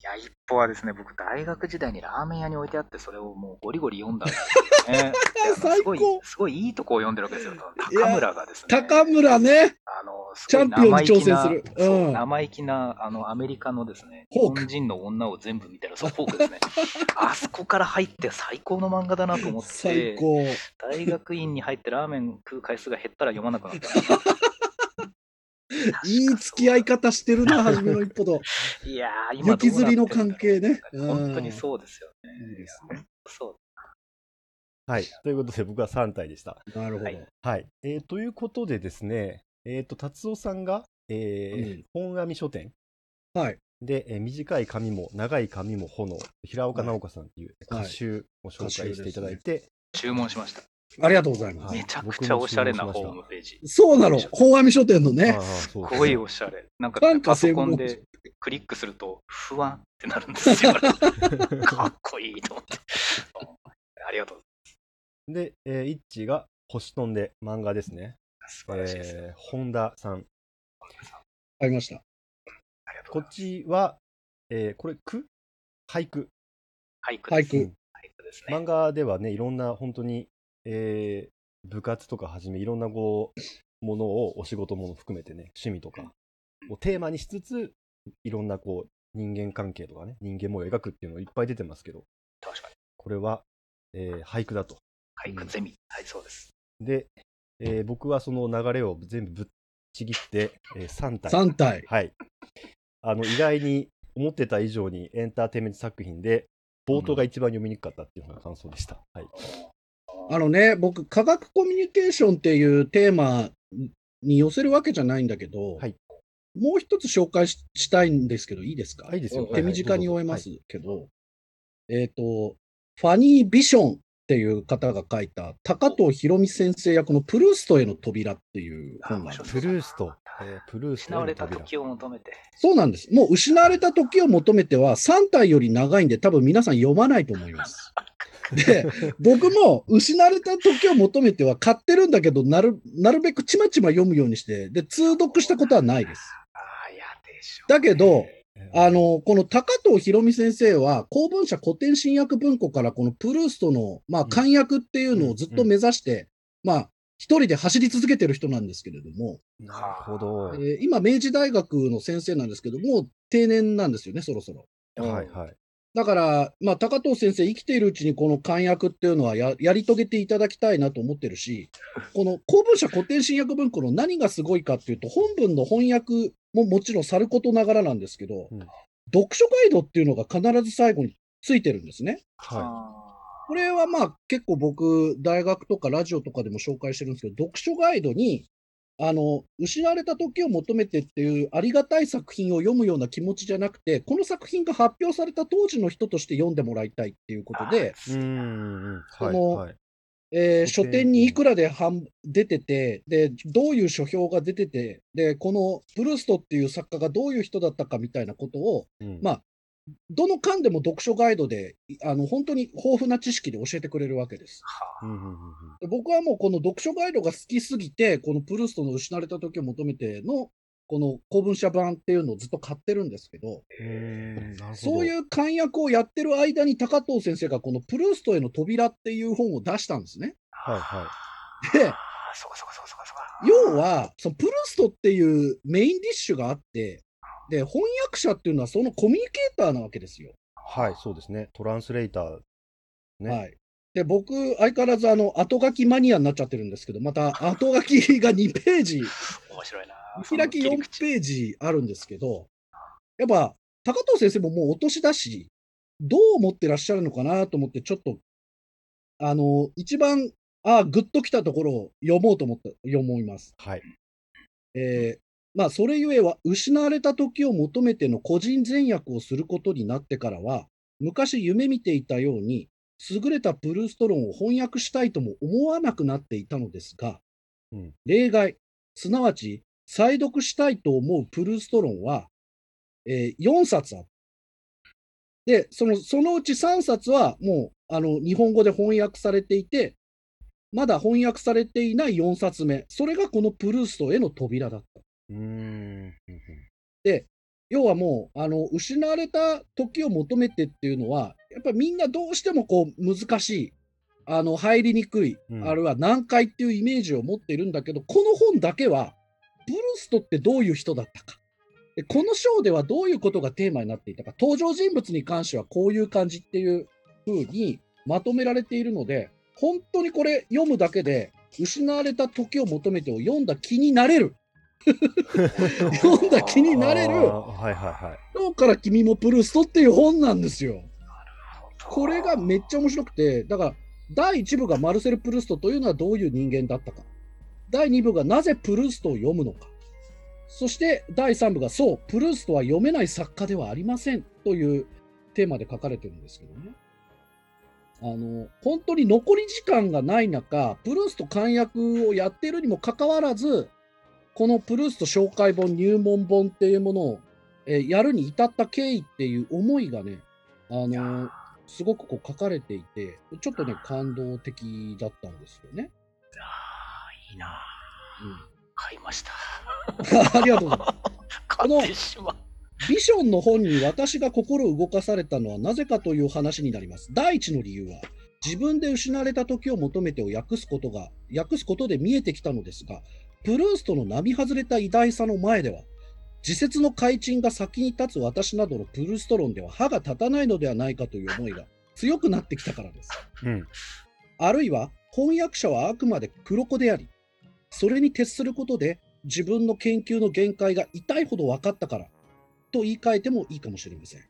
いや、一歩はですね、僕、大学時代にラーメン屋に置いてあって、それをもうゴリゴリ読んだんですよね。すごい、すごいいいとこを読んでるわけですよ。高村がですね。高村ね。あの、すチャンピオンに挑戦するううん生意気な、あの、アメリカのですね、日本人の女を全部見てる、そう、フォークですね。あそこから入って最高の漫画だなと思って、最高。大学院に入ってラーメン食う回数が減ったら読まなくなった。いい付き合い方してるな、初めの一歩と。いやー、今雪吊りの関係ね。本当にそうですよね。いいですね。そう。はい。ということで、僕は3体でした。なるほど。はいはい。えーということでですね、えっ、と、達夫さんが、えーうん本阿弥書店はい。で、えー短い髪も長い髪も炎、平岡直子さんっていうはい歌集を紹介していただいて、注文しました。ありがとうございます。はいめちゃくちゃおしゃれなホームページ。そうなの。本阿弥書店のねすごいおしゃれ。なんか、なんかパソコンでクリックすると、不安ってなるんですよ。かっこいいと思って。うんありがとう。で、えー、イッチが星飛んで漫画ですね。素晴らしいです。えー本田さん。ありました。こっございます。ちは、えーこれ、句俳句。俳句です。俳句ですね。漫画ではね、いろんな本当に、えー部活とかはじめ、いろんなこう、ものを、お仕事もの含めてね、趣味とかをテーマにしつつ、いろんなこう、人間関係とかね、人間模様を描くっていうのいっぱい出てますけど、確かに。これは、えー俳句だと。俳句ゼミ。はい、そうです。で、えー僕はその流れを全部ぶっちぎって、え3体。3体。はい。あの、意外に思ってた以上にエンターテインメント作品で、冒頭が一番読みにくかったっていうのが感想でした。はい。あのね、僕、科学コミュニケーションっていうテーマに寄せるわけじゃないんだけど、はい。もう一つ紹介ししたいんですけど、いいですか？あいいですよ。手短にはいはい。終えますけど、えっ、と、ファニー・ビションっていう方が書いた、高藤博美先生役のプルーストへの扉っていう本があるんですプルースト、えープルースト失われた時を求めて。そうなんです。もう失われた時を求めては3体より長いんで多分皆さん読まないと思います。で、僕も失われた時を求めては買ってるんだけど、なるなるべくちまちま読むようにして、で、通読したことはないです。ああ、やでしょ。だけど、えーあの、この高藤博美先生は、公文社古典新訳文庫からこのプルーストの、まあ、ん漢訳っていうのをずっと目指して、まあ、一人で走り続けてる人なんですけれども、なるほど。えー今、明治大学の先生なんですけど、もう定年なんですよね、そろそろ。はいはい。だから、まあ、高藤先生、生きているうちにこの漢訳っていうのはややり遂げていただきたいなと思ってるし、この公文社古典新訳文庫の何がすごいかっていうと、本文の翻訳ももちろんさることながらなんですけど、うん。読書ガイドっていうのが必ず最後についてるんですね。はあこれはまあ結構僕、大学とかラジオとかでも紹介してるんですけど、読書ガイドに、あの、失われた時を求めてっていうありがたい作品を読むような気持ちじゃなくて、この作品が発表された当時の人として読んでもらいたいっていうことで、書書店店にいくらで販出てて、で、どういう書評が出てて、で、このプルーストっていう作家がどういう人だったかみたいなことを、うん。まあどの間でも読書ガイドで、いあの、本当に豊富な知識で教えてくれるわけです。はうんうんうんうんで僕はもうこの読書ガイドが好きすぎて、このプルーストの失われた時を求めての、この公文社版っていうのをずっと買ってるんですけど、どそういう漢訳をやってる間に高藤先生がこのプルーストへの扉っていう本を出したんですね。はいはであ、そうかそうかそうかそうかそうか。要は、そのプルーストっていうメインディッシュがあって、で、翻訳者っていうのはそのコミュニケーターなわけですよ。はい、そうですね。トランスレーター。ね。はい。で、僕、相変わらずあの、後書きマニアになっちゃってるんですけど、また 後書きが2ページ、面白いな。見開き4ページあるんですけど、やっぱ、高藤先生ももうお年だし、どう思ってらっしゃるのかなと思って、ちょっと、あの、一番、ああ、グッときたところを読もうと思った、思います。はい。えーまあ、それゆえは、失われた時を求めての個人善訳をすることになってからは、昔夢見ていたように、優れたプルースト論を翻訳したいとも思わなくなっていたのですが、うん例外、すなわち、再読したいと思うプルースト論は、えー4冊ある。で、その、そのうち3冊はもう、あの、日本語で翻訳されていて、まだ翻訳されていない4冊目。それがこのプルーストへの扉だった。うーん。うん要はもう、あの、失われた時を求めてっていうのは、やっぱりみんなどうしてもこう難しい、あの、入りにくい、うんあるいは難解っていうイメージを持っているんだけど、この本だけは、プルストってどういう人だったか。でこの章ではどういうことがテーマになっていたか、登場人物に関してはこういう感じっていう風にまとめられているので、本当にこれ読むだけで、失われた時を求めてを読んだ気になれる。読んだ気になれるはいはいはい。今日から君もプルーストっていう本なんですよ。これがめっちゃ面白くて、だから第1部がマルセル・プルーストというのはどういう人間だったか。第2部がなぜプルーストを読むのか。そして第3部がそう、プルーストは読めない作家ではありませんというテーマで書かれてるんですけどね。あの、本当に残り時間がない中、プルースト簡約をやっているにもかかわらず、このプルースト紹介本、入門本っていうものを、えーやるに至った経緯っていう思いがね、あの、すごくこう書かれていて、ちょっとね、感動的だったんですよね。あーいいなうん買いました ありがとうございます。買ってしまうビションの本に私が心を動かされたのはなぜかという話になります。第一の理由は、自分で失われた時を求めてを訳すことが、訳すことで見えてきたのですが、プルーストの並外れた偉大さの前では、自説の改陳が先に立つ私などのプルースト論では歯が立たないのではないかという思いが強くなってきたからです。うん。あるいは翻訳者はあくまで黒子であり、それに徹することで自分の研究の限界が痛いほど分かったからと言い換えてもいいかもしれません。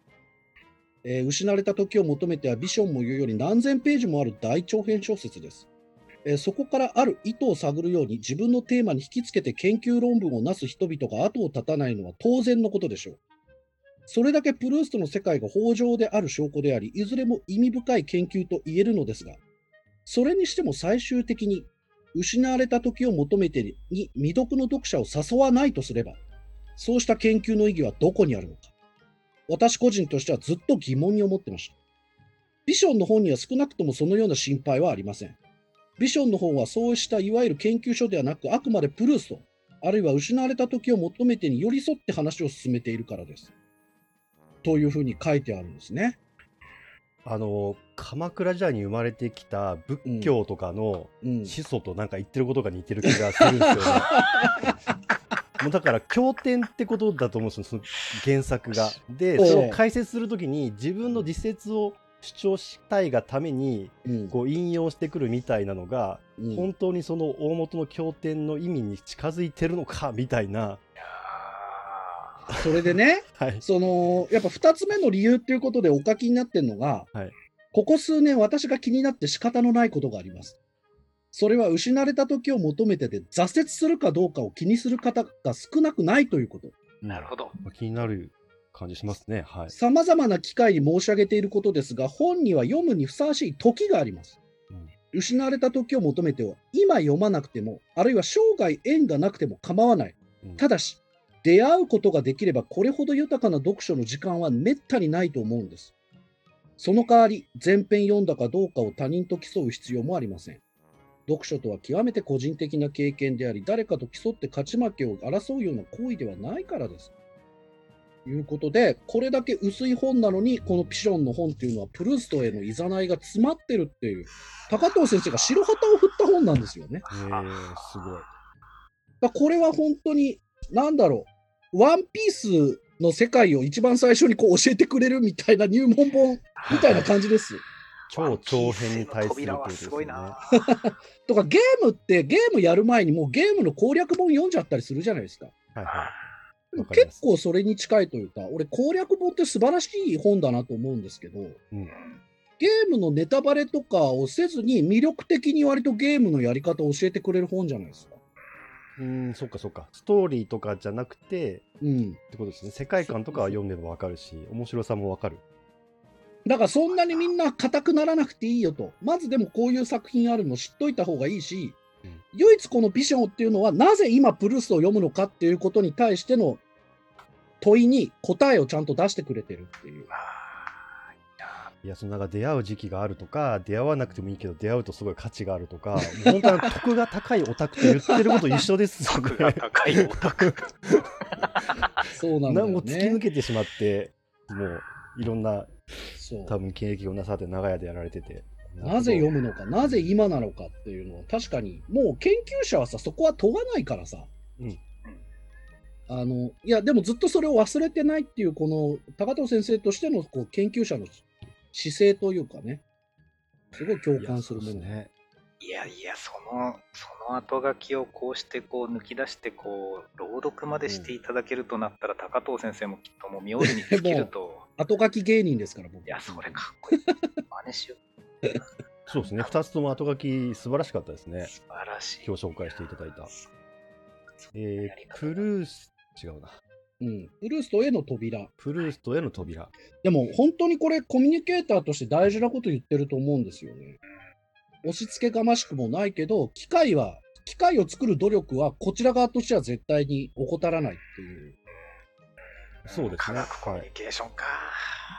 えー失われた時を求めてはビションも言うより何千ページもある大長編小説です。えそこからある意図を探るように自分のテーマに引きつけて研究論文をなす人々が後を絶たないのは当然のことでしょう。それだけプルーストの世界が豊穣である証拠であり、いずれも意味深い研究と言えるのですが、それにしても最終的に失われた時を求めてに未読の読者を誘わないとすれば、そうした研究の意義はどこにあるのか。私個人としてはずっと疑問に思ってました。ビションの本には少なくともそのような心配はありません。ビションの本はそうしたいわゆる研究書ではなく、あくまでプルースト、あるいは失われた時を求めてに寄り添って話を進めているからです。というふうに書いてあるんですね。あの、鎌倉時代に生まれてきた仏教とかのうん。始祖となんか言ってることが似てる気がするんですよね。もうだから経典ってことだと思うんですよ、その原作が。で、それを解説するときに自分の自説を主張したいがためにうんこう引用してくるみたいなのが、うん本当にその大元の経典の意味に近づいてるのかみたいな。それでね、はい。そのやっぱ2つ目の理由っていうことでお書きになってるのが、はいここ数年私が気になって仕方のないことがあります。それは失われた時を求めてで挫折するかどうかを気にする方が少なくないということ。ーなるほど。気になる感じしますね。はい。さまざまな機会に申し上げていることですが、本には読むにふさわしい時があります。うん失われた時を求めては、今読まなくても、あるいは生涯縁がなくても構わない。うんただし、出会うことができれば、これほど豊かな読書の時間はめったにないと思うんです。その代わり、前編読んだかどうかを他人と競う必要もありません。読書とは極めて個人的な経験であり、誰かと競って勝ち負けを争うような行為ではないからです。ということで、これだけ薄い本なのに、このピションの本っていうのは、プルーストへのいざないが詰まってるっていう、高藤先生が白旗を振った本なんですよね。えー、すごい。だこれは本当に、なんだろう、ワンピースの世界を一番最初にこう教えてくれるみたいな入門本みたいな感じです。超長編に対するとす。ごいな。とかゲームってゲームやる前にもうゲームの攻略本読んじゃったりするじゃないですか。はいはい。結構それに近いというか、俺攻略本って素晴らしい本だなと思うんですけど、うん。ゲームのネタバレとかをせずに魅力的に割とゲームのやり方を教えてくれる本じゃないですか。うん、そっかそっか。ストーリーとかじゃなくて、うん。ってことですね。世界観とかは読んでもわかるし、面白さもわかる。だからそんなにみんな硬くならなくていいよと。まずでもこういう作品あるの知っといた方がいいし、うん唯一このビションっていうのはなぜ今プルーストを読むのかっていうことに対しての問いに答えをちゃんと出してくれてるっていう。いや、そのなんか出会う時期があるとか、出会わなくてもいいけど、出会うとすごい価値があるとか、もう本当に得が高いオタクと言ってること一緒ですよ得がね。高いオタク。そうなんだよなんも突き抜ね。けてしまって、もういろんなそう多分経歴をなさって長屋でやられてて。なぜ読むむのか、なぜ今なのかっていうのは、確かに、もう研究者はさ、そこは問わないからさ。うんあのいや、でもずっとそれを忘れてないっていう、この高藤先生としてのこう研究者の姿勢というかね、すごい共感するもの。ね。いやいや、その、その後書きをこうしてこう抜き出して、こう、朗読までしていただけるとなったら、高藤先生もきっともう名字に尽きると、後書き芸人ですから、僕。いや、それかっこいい。真似しよ そうですね。2つとも後書き素晴らしかったですう。ね。素晴らしい。今日紹介していただいた。えーやり方プルース、違うな。うん。プルーストへの扉。プルーストへの扉。でも本当にこれコミュニケーターとして大事なこと言ってると思うんですよね。押し付けがましくもないけど、機械は、機械を作る努力はこちら側としては絶対に怠らないっていう。そうですね科学コミュニケーションか。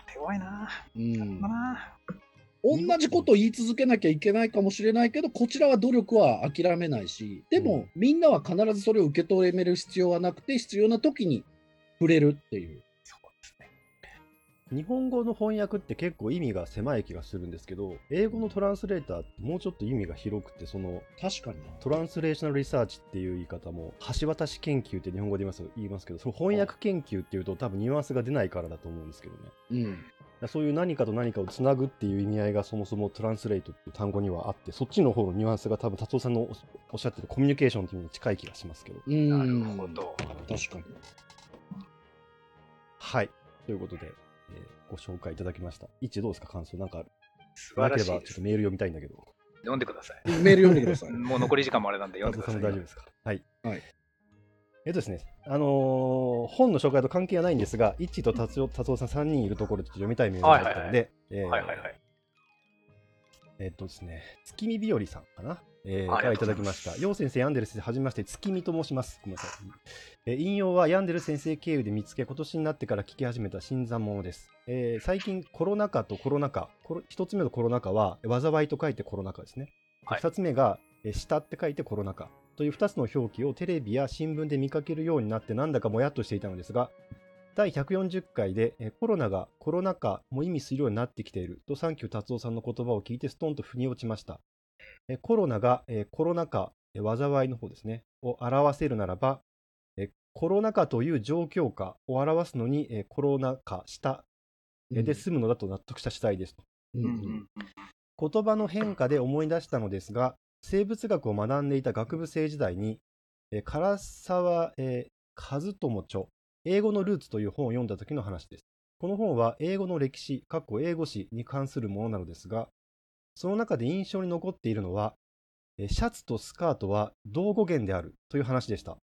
手強いな。うんだ。な。同じことを言い続けなきゃいけないかもしれないけど、こちらは努力は諦めないし、でも、うんみんなは必ずそれを受け止める必要はなくて、必要な時に触れるっていう。日本語の翻訳って結構意味が狭い気がするんですけど、英語のトランスレーターってもうちょっと意味が広くて、その確かにな。トランスレーショナルリサーチっていう言い方も、橋渡し研究って日本語で言います言いますけど、その翻訳研究っていうと多分ニュアンスが出ないからだと思うんですけどね。うん。そういう何かと何かをつなぐっていう意味合いがそもそもトランスレートっていう単語にはあって、そっちの方のニュアンスが多分達夫さんのおおっしゃってるコミュニケーションっていうのに近い気がしますけど。うん。なるほど。確かに。はい。ということで、えーご紹介いただきました。一どうですか感想なんか素なけれ晴らしいちょっとメール読みたいんだけど。読んでください。メール読んでください。もう残り時間もあれなんで読んで達夫ください。さんも大丈夫ですか？はい。はいえっとですね、あのー本の紹介と関係はないんですが、一と達夫達夫さん3人いるところで読みたいメールがあったので、えっとですね、月見日和さんかな、えーあからいただきますした。よう先生、ヤンデル先生、はじめまして、月見と申します。ごめんなさい。えー引用はヤンデル先生経由で見つけ、今年になってから聞き始めた新参者です。えー最近、コロナ禍とコロナ禍、一つ目のコロナ禍は、災いと書いてコロナ禍ですね。はい二つ目が、えー下って書いてコロナ禍という二つの表記をテレビや新聞で見かけるようになって、なんだかもやっとしていたのですが、第140回で、えーコロナがコロナ禍も意味するようになってきていると、サンキュー達夫さんの言葉を聞いて、ストンと腑に落ちました。えーコロナが、えーコロナ禍、えー災いの方ですね、を表せるならば、えーコロナ禍という状況下を表すのに、えーコロナ禍した、えーで済むのだと納得した次第ですと。うんうん言葉の変化で思い出したのですが、生物学を学んでいた学部生時代に、えー唐沢、えー和友著、英語のルーツという本を読んだ時の話です。この本は英語の歴史、英語史に関するものなのですが、その中で印象に残っているのは、えーシャツとスカートは同語源であるという話でした。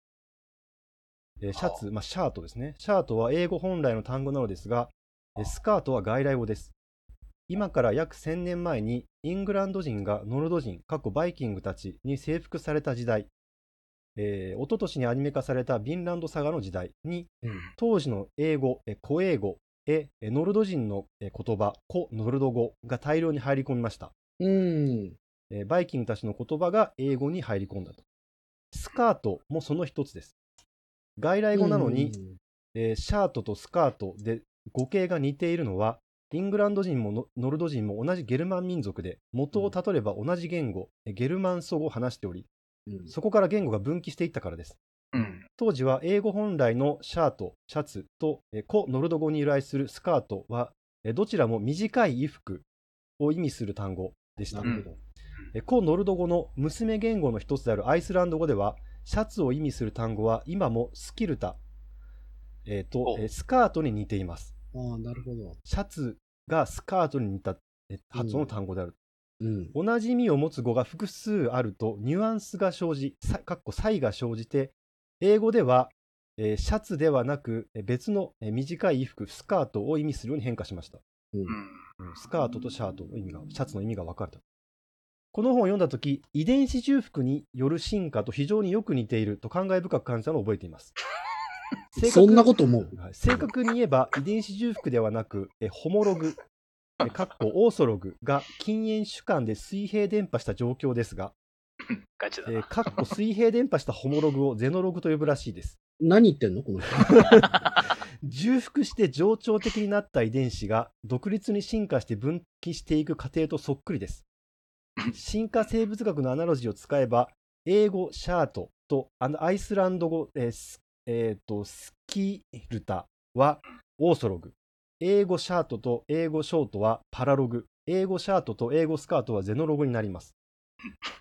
えーシャツ、まあ、 shirt ですね。 shirt は英語本来の単語なのですが、えースカートは外来語です。今から約1000年前にイングランド人がノルド人、過去バイキングたちに征服された時代、えー、一昨年にアニメ化されたヴィンランドサガの時代に、うん当時の英語、え古英語、ええノルド人のえ言葉、古ノルド語が大量に入り込みました。うん。えーバイキングたちの言葉が英語に入り込んだと。スカートもその一つです。外来語なのに、えーシャートとスカートで語形が似ているのは、イングランド人もノノルド人も同じゲルマン民族で、元をたどれば同じ言語、えゲルマン祖語を話しており、うんそこから言語が分岐していったからです。うん当時は英語本来のシャート、シャツと、え古ノルド語に由来するスカートは、えどちらも短い衣服を意味する単語でした。なるほど。え古ノルド語の娘言語の一つであるアイスランド語では、シャツを意味する単語は今もスキルタ、えーとスカートに似ています。ああ、なるほど。シャツがスカートに似たえ発音の単語である。うん。同じ意味を持つ語が複数あるとニュアンスが生じ、さかっこ差異が生じて、英語では、えーシャツではなくえー別のえー短い衣服、スカートを意味するように変化しました。うんスカートとシャートの意味が、シャツの意味が分かれた。この本を読んだとき、遺伝子重複による進化と非常によく似ていると感慨深く感じたのを覚えています。正 確そんなこと思う。はい正確に言えば遺伝子重複ではなく、えホモログ、えかっこオーソログが禁煙主観で水平電波した状況ですが、ガチだな。えーかっこ水平電波したホモログをゼノログと呼ぶらしいです。何言ってんのこの人。重複して冗長的になった遺伝子が独立に進化して分岐していく過程とそっくりです。進化生物学のアナロジーを使えば、英語シャートとあのアイスランド語、えースえーとスキルタはオーソログ、英語シャートと英語ショートはパラログ、英語シャートと英語スカートはゼノログになります。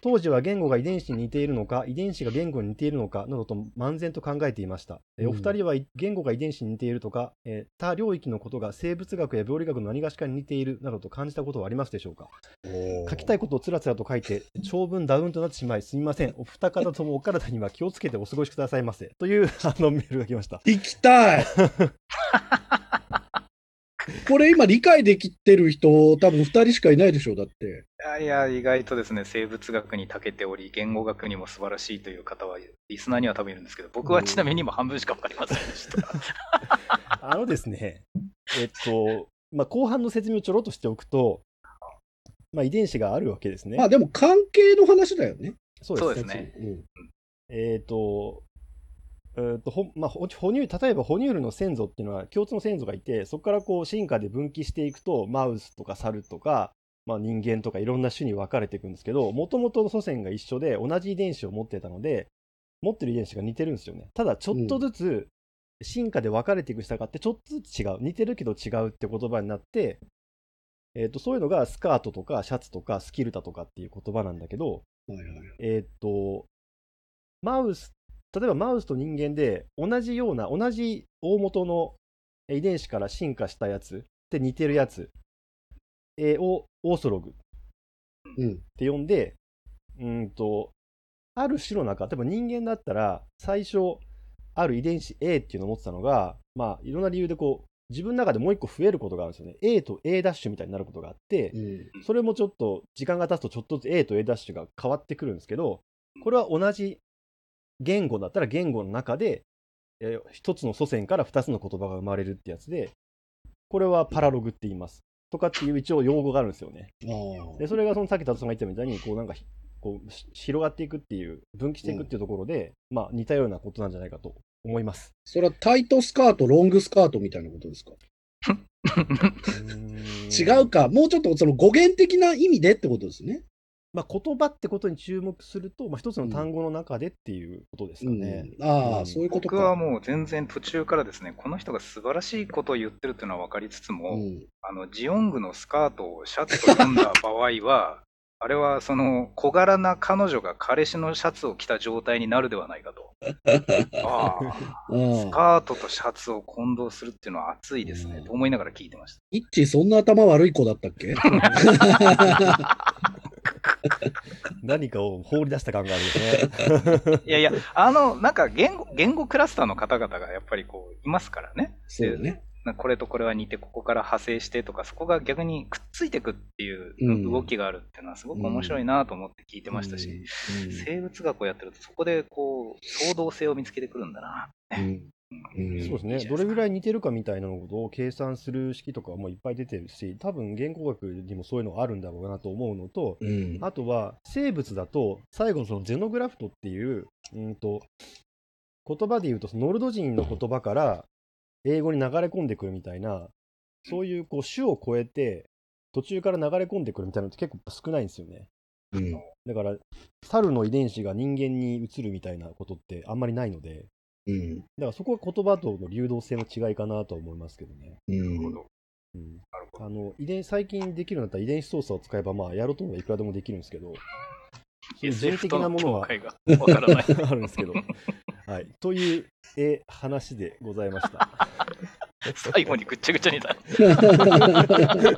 当時は言語が遺伝子に似ているのか、遺伝子が言語に似ているのかなどと漫然と考えていました。うん二人は言語が遺伝子に似ているとか、えー他領域のことが生物学や病理学の何がしかに似ているなどと感じたことはありますでしょうか？書きたいことをつらつらと書いて、長文ダウンとなってしまい、すみません。お二方ともお体には気をつけてお過ごしくださいませ。というあのメールが来ました。行きたい これ今理解できてる人多分2人しかいないでしょだって。いやいや、意外とですね、生物学に長けており、言語学にも素晴らしいという方は、リスナーには多分いるんですけど、僕はちなみに今半分しか分かりませんでした。あのですね、えっと、まあ、後半の説明をちょろっとしておくと、まあ、遺伝子があるわけですね。まあでも関係の話だよね。そうですねうんえっ、と、えーとほまあ、ほ哺乳例えば哺乳類の先祖っていうのは共通の先祖がいてそこからこう進化で分岐していくとマウスとかサルとか、まあ、人間とかいろんな種に分かれていくんですけどもともとの祖先が一緒で同じ遺伝子を持ってたので持ってる遺伝子が似てるんですよね。ただちょっとずつ進化で分かれていくしたがってちょっとずつ違う。似てるけど違うって言葉になって、えー、とそういうのがスカートとかシャツとかスキルタとかっていう言葉なんだけど、はいはいえーっと、マウス、例えばマウスと人間で同じような、同じ大元の遺伝子から進化したやつで似てるやつ、えーをオーソログ。っうん。て呼んで、うーんと、ある種の中、例えば人間だったら、最初、ある遺伝子 A っていうのを持ってたのが、まあ、いろんな理由でこう、自分の中でもう一個増えることがあるんですよね。A と A ダッシュみたいになることがあって、うん。それもちょっと時間が経つとちょっとずつ A と A ダッシュが変わってくるんですけど、これは同じ言語だったら言語の中で、えー一つの祖先から二つの言葉が生まれるってやつで、これはパラログって言います。とかっていう一応用語があるんですよね。あで、それがそのさっき達さんが言ったみたいに、こうなんかひこうし広がっていくっていう、分岐していくっていうところで、まあ似たようなことなんじゃないかと思います。それはタイトスカート、ロングスカートみたいなことですか？違うか、もうちょっとその語源的な意味でってことですね。まあ言葉ってことに注目すると、まあ、一つの単語の中でっていうことですかね。うん、ああ、うんそういうことか。僕はもう全然途中からですね、この人が素晴らしいことを言ってるっていうのは分かりつつも、うん、あのジオングのスカートをシャツと読んだ場合は、あれはその小柄な彼女が彼氏のシャツを着た状態になるではないかと。ああ、うんスカートとシャツを混同するっていうのは熱いですね、うんと思いながら聞いてました。イッチーそんな頭悪い子だったっけ？何かを放り出した感があるよね。いやいや、あの、なんか言語言語クラスターの方々がやっぱりこういますからね。そうだね。なこれとこれは似て、ここから派生してとか、そこが逆にくっついていくっていううん動きがあるっていうのはすごく面白いなと思って聞いてましたし、うん生物学をやってるとそこでこう、相動性を見つけてくるんだな。うんうんそうですね、どれぐらい似てるかみたいなことを計算する式とかもいっぱい出てるし、多分言語学にもそういうのがあるんだろうなと思うのと、うん。あとは生物だと、最後のそのゼノグラフトっていう、うんと言葉で言うと、ノルド人の言葉から英語に流れ込んでくるみたいな、そういうこう種を超えて、途中から流れ込んでくるみたいなのって結構少ないんですよね。うん。だから、猿の遺伝子が人間に移るみたいなことってあんまりないので、うんだからそこは言葉との流動性の違いかなとは思いますけどね。うんなるほど。あの遺伝最近できるようになったら遺伝子操作を使えば、まあ、やろうと思えばいくらでもできるんですけど、人的なものは境界がわからない。あるんですけど、はい。というえ話でございました。最後にぐっちゃぐちゃになる。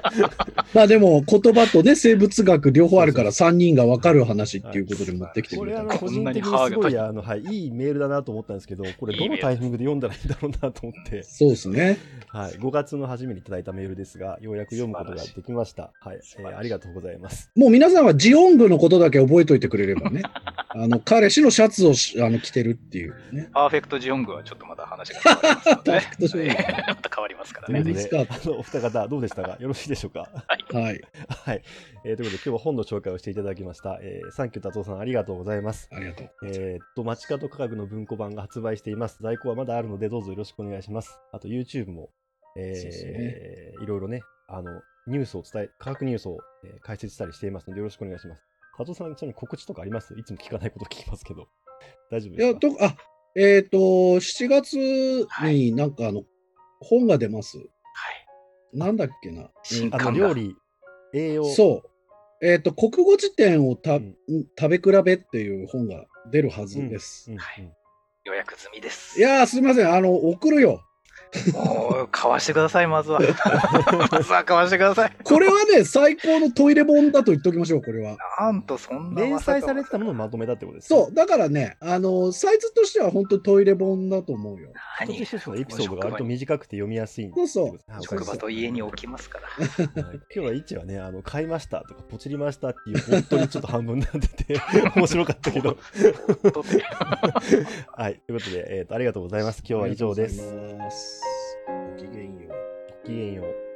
まあでも言葉とね生物学両方あるから3人が分かる話っていうことで持ってきてこれあくれたの個人的にすごいあの、はい、いいメールだなと思ったんですけど、これどのタイミングで読んだらいいんだろうなと思って、そうですね。はい、5月の初めにいただいたメールですが、ようやく読むことができました。はい、えーありがとうございます。もう皆さんはジオングのことだけ覚えておいてくれればね。あの彼氏のシャツをしあの着てるっていうね。パーフェクトジオングはちょっとまだ話が変わりますので、パーフェクトジオングまた変わりますからね。ということで、いいですあのお二方、どうでしたか？よろしいでしょうか？はい。はい。はい、えーということで、今日は本の紹介をしていただきました。えーサンキュー達夫さん、ありがとうございます。ありがとう。えーっと、街角価格の文庫版が発売しています。在庫はまだあるので、どうぞよろしくお願いします。あと、YouTube も、えーねいろいろね、あの、ニュースを伝え、科学ニュースを、えー解説したりしていますので、よろしくお願いします。達夫さん、ちなみに告知とかあります？いつも聞かないこと聞きますけど。大丈夫いや、ですか？と、あ、えっ、と、7月になんかあの、本が出ます。はい。なんだっけな。あの、新刊が。料理、栄養、そう。えっ、と、国語辞典をた、うん食べ比べっていう本が出るはずです。うん。はいうん。予約済みです。いやー、すみません。あの、送るよ。もう、買わしてください、まずは。まずは買わしてください。これはね、最高のトイレ本だと言っておきましょう、これは。なんと、そんな連載されててたものをまとめたってことですかそう、だからね、あの、サイズとしては本当にトイレ本だと思うよ。一つ一つのエピソードが割と短くて読みやすいんそうそうはい職場と家に置きますから。はい今日は一はね、あの買いましたとか、ポチりましたっていう、本当にちょっと半分になってて、面白かったけど。はい、ということで、えーと、ありがとうございます。今日は以上です。ありがとうございますごきげんよう。ごきげんよう。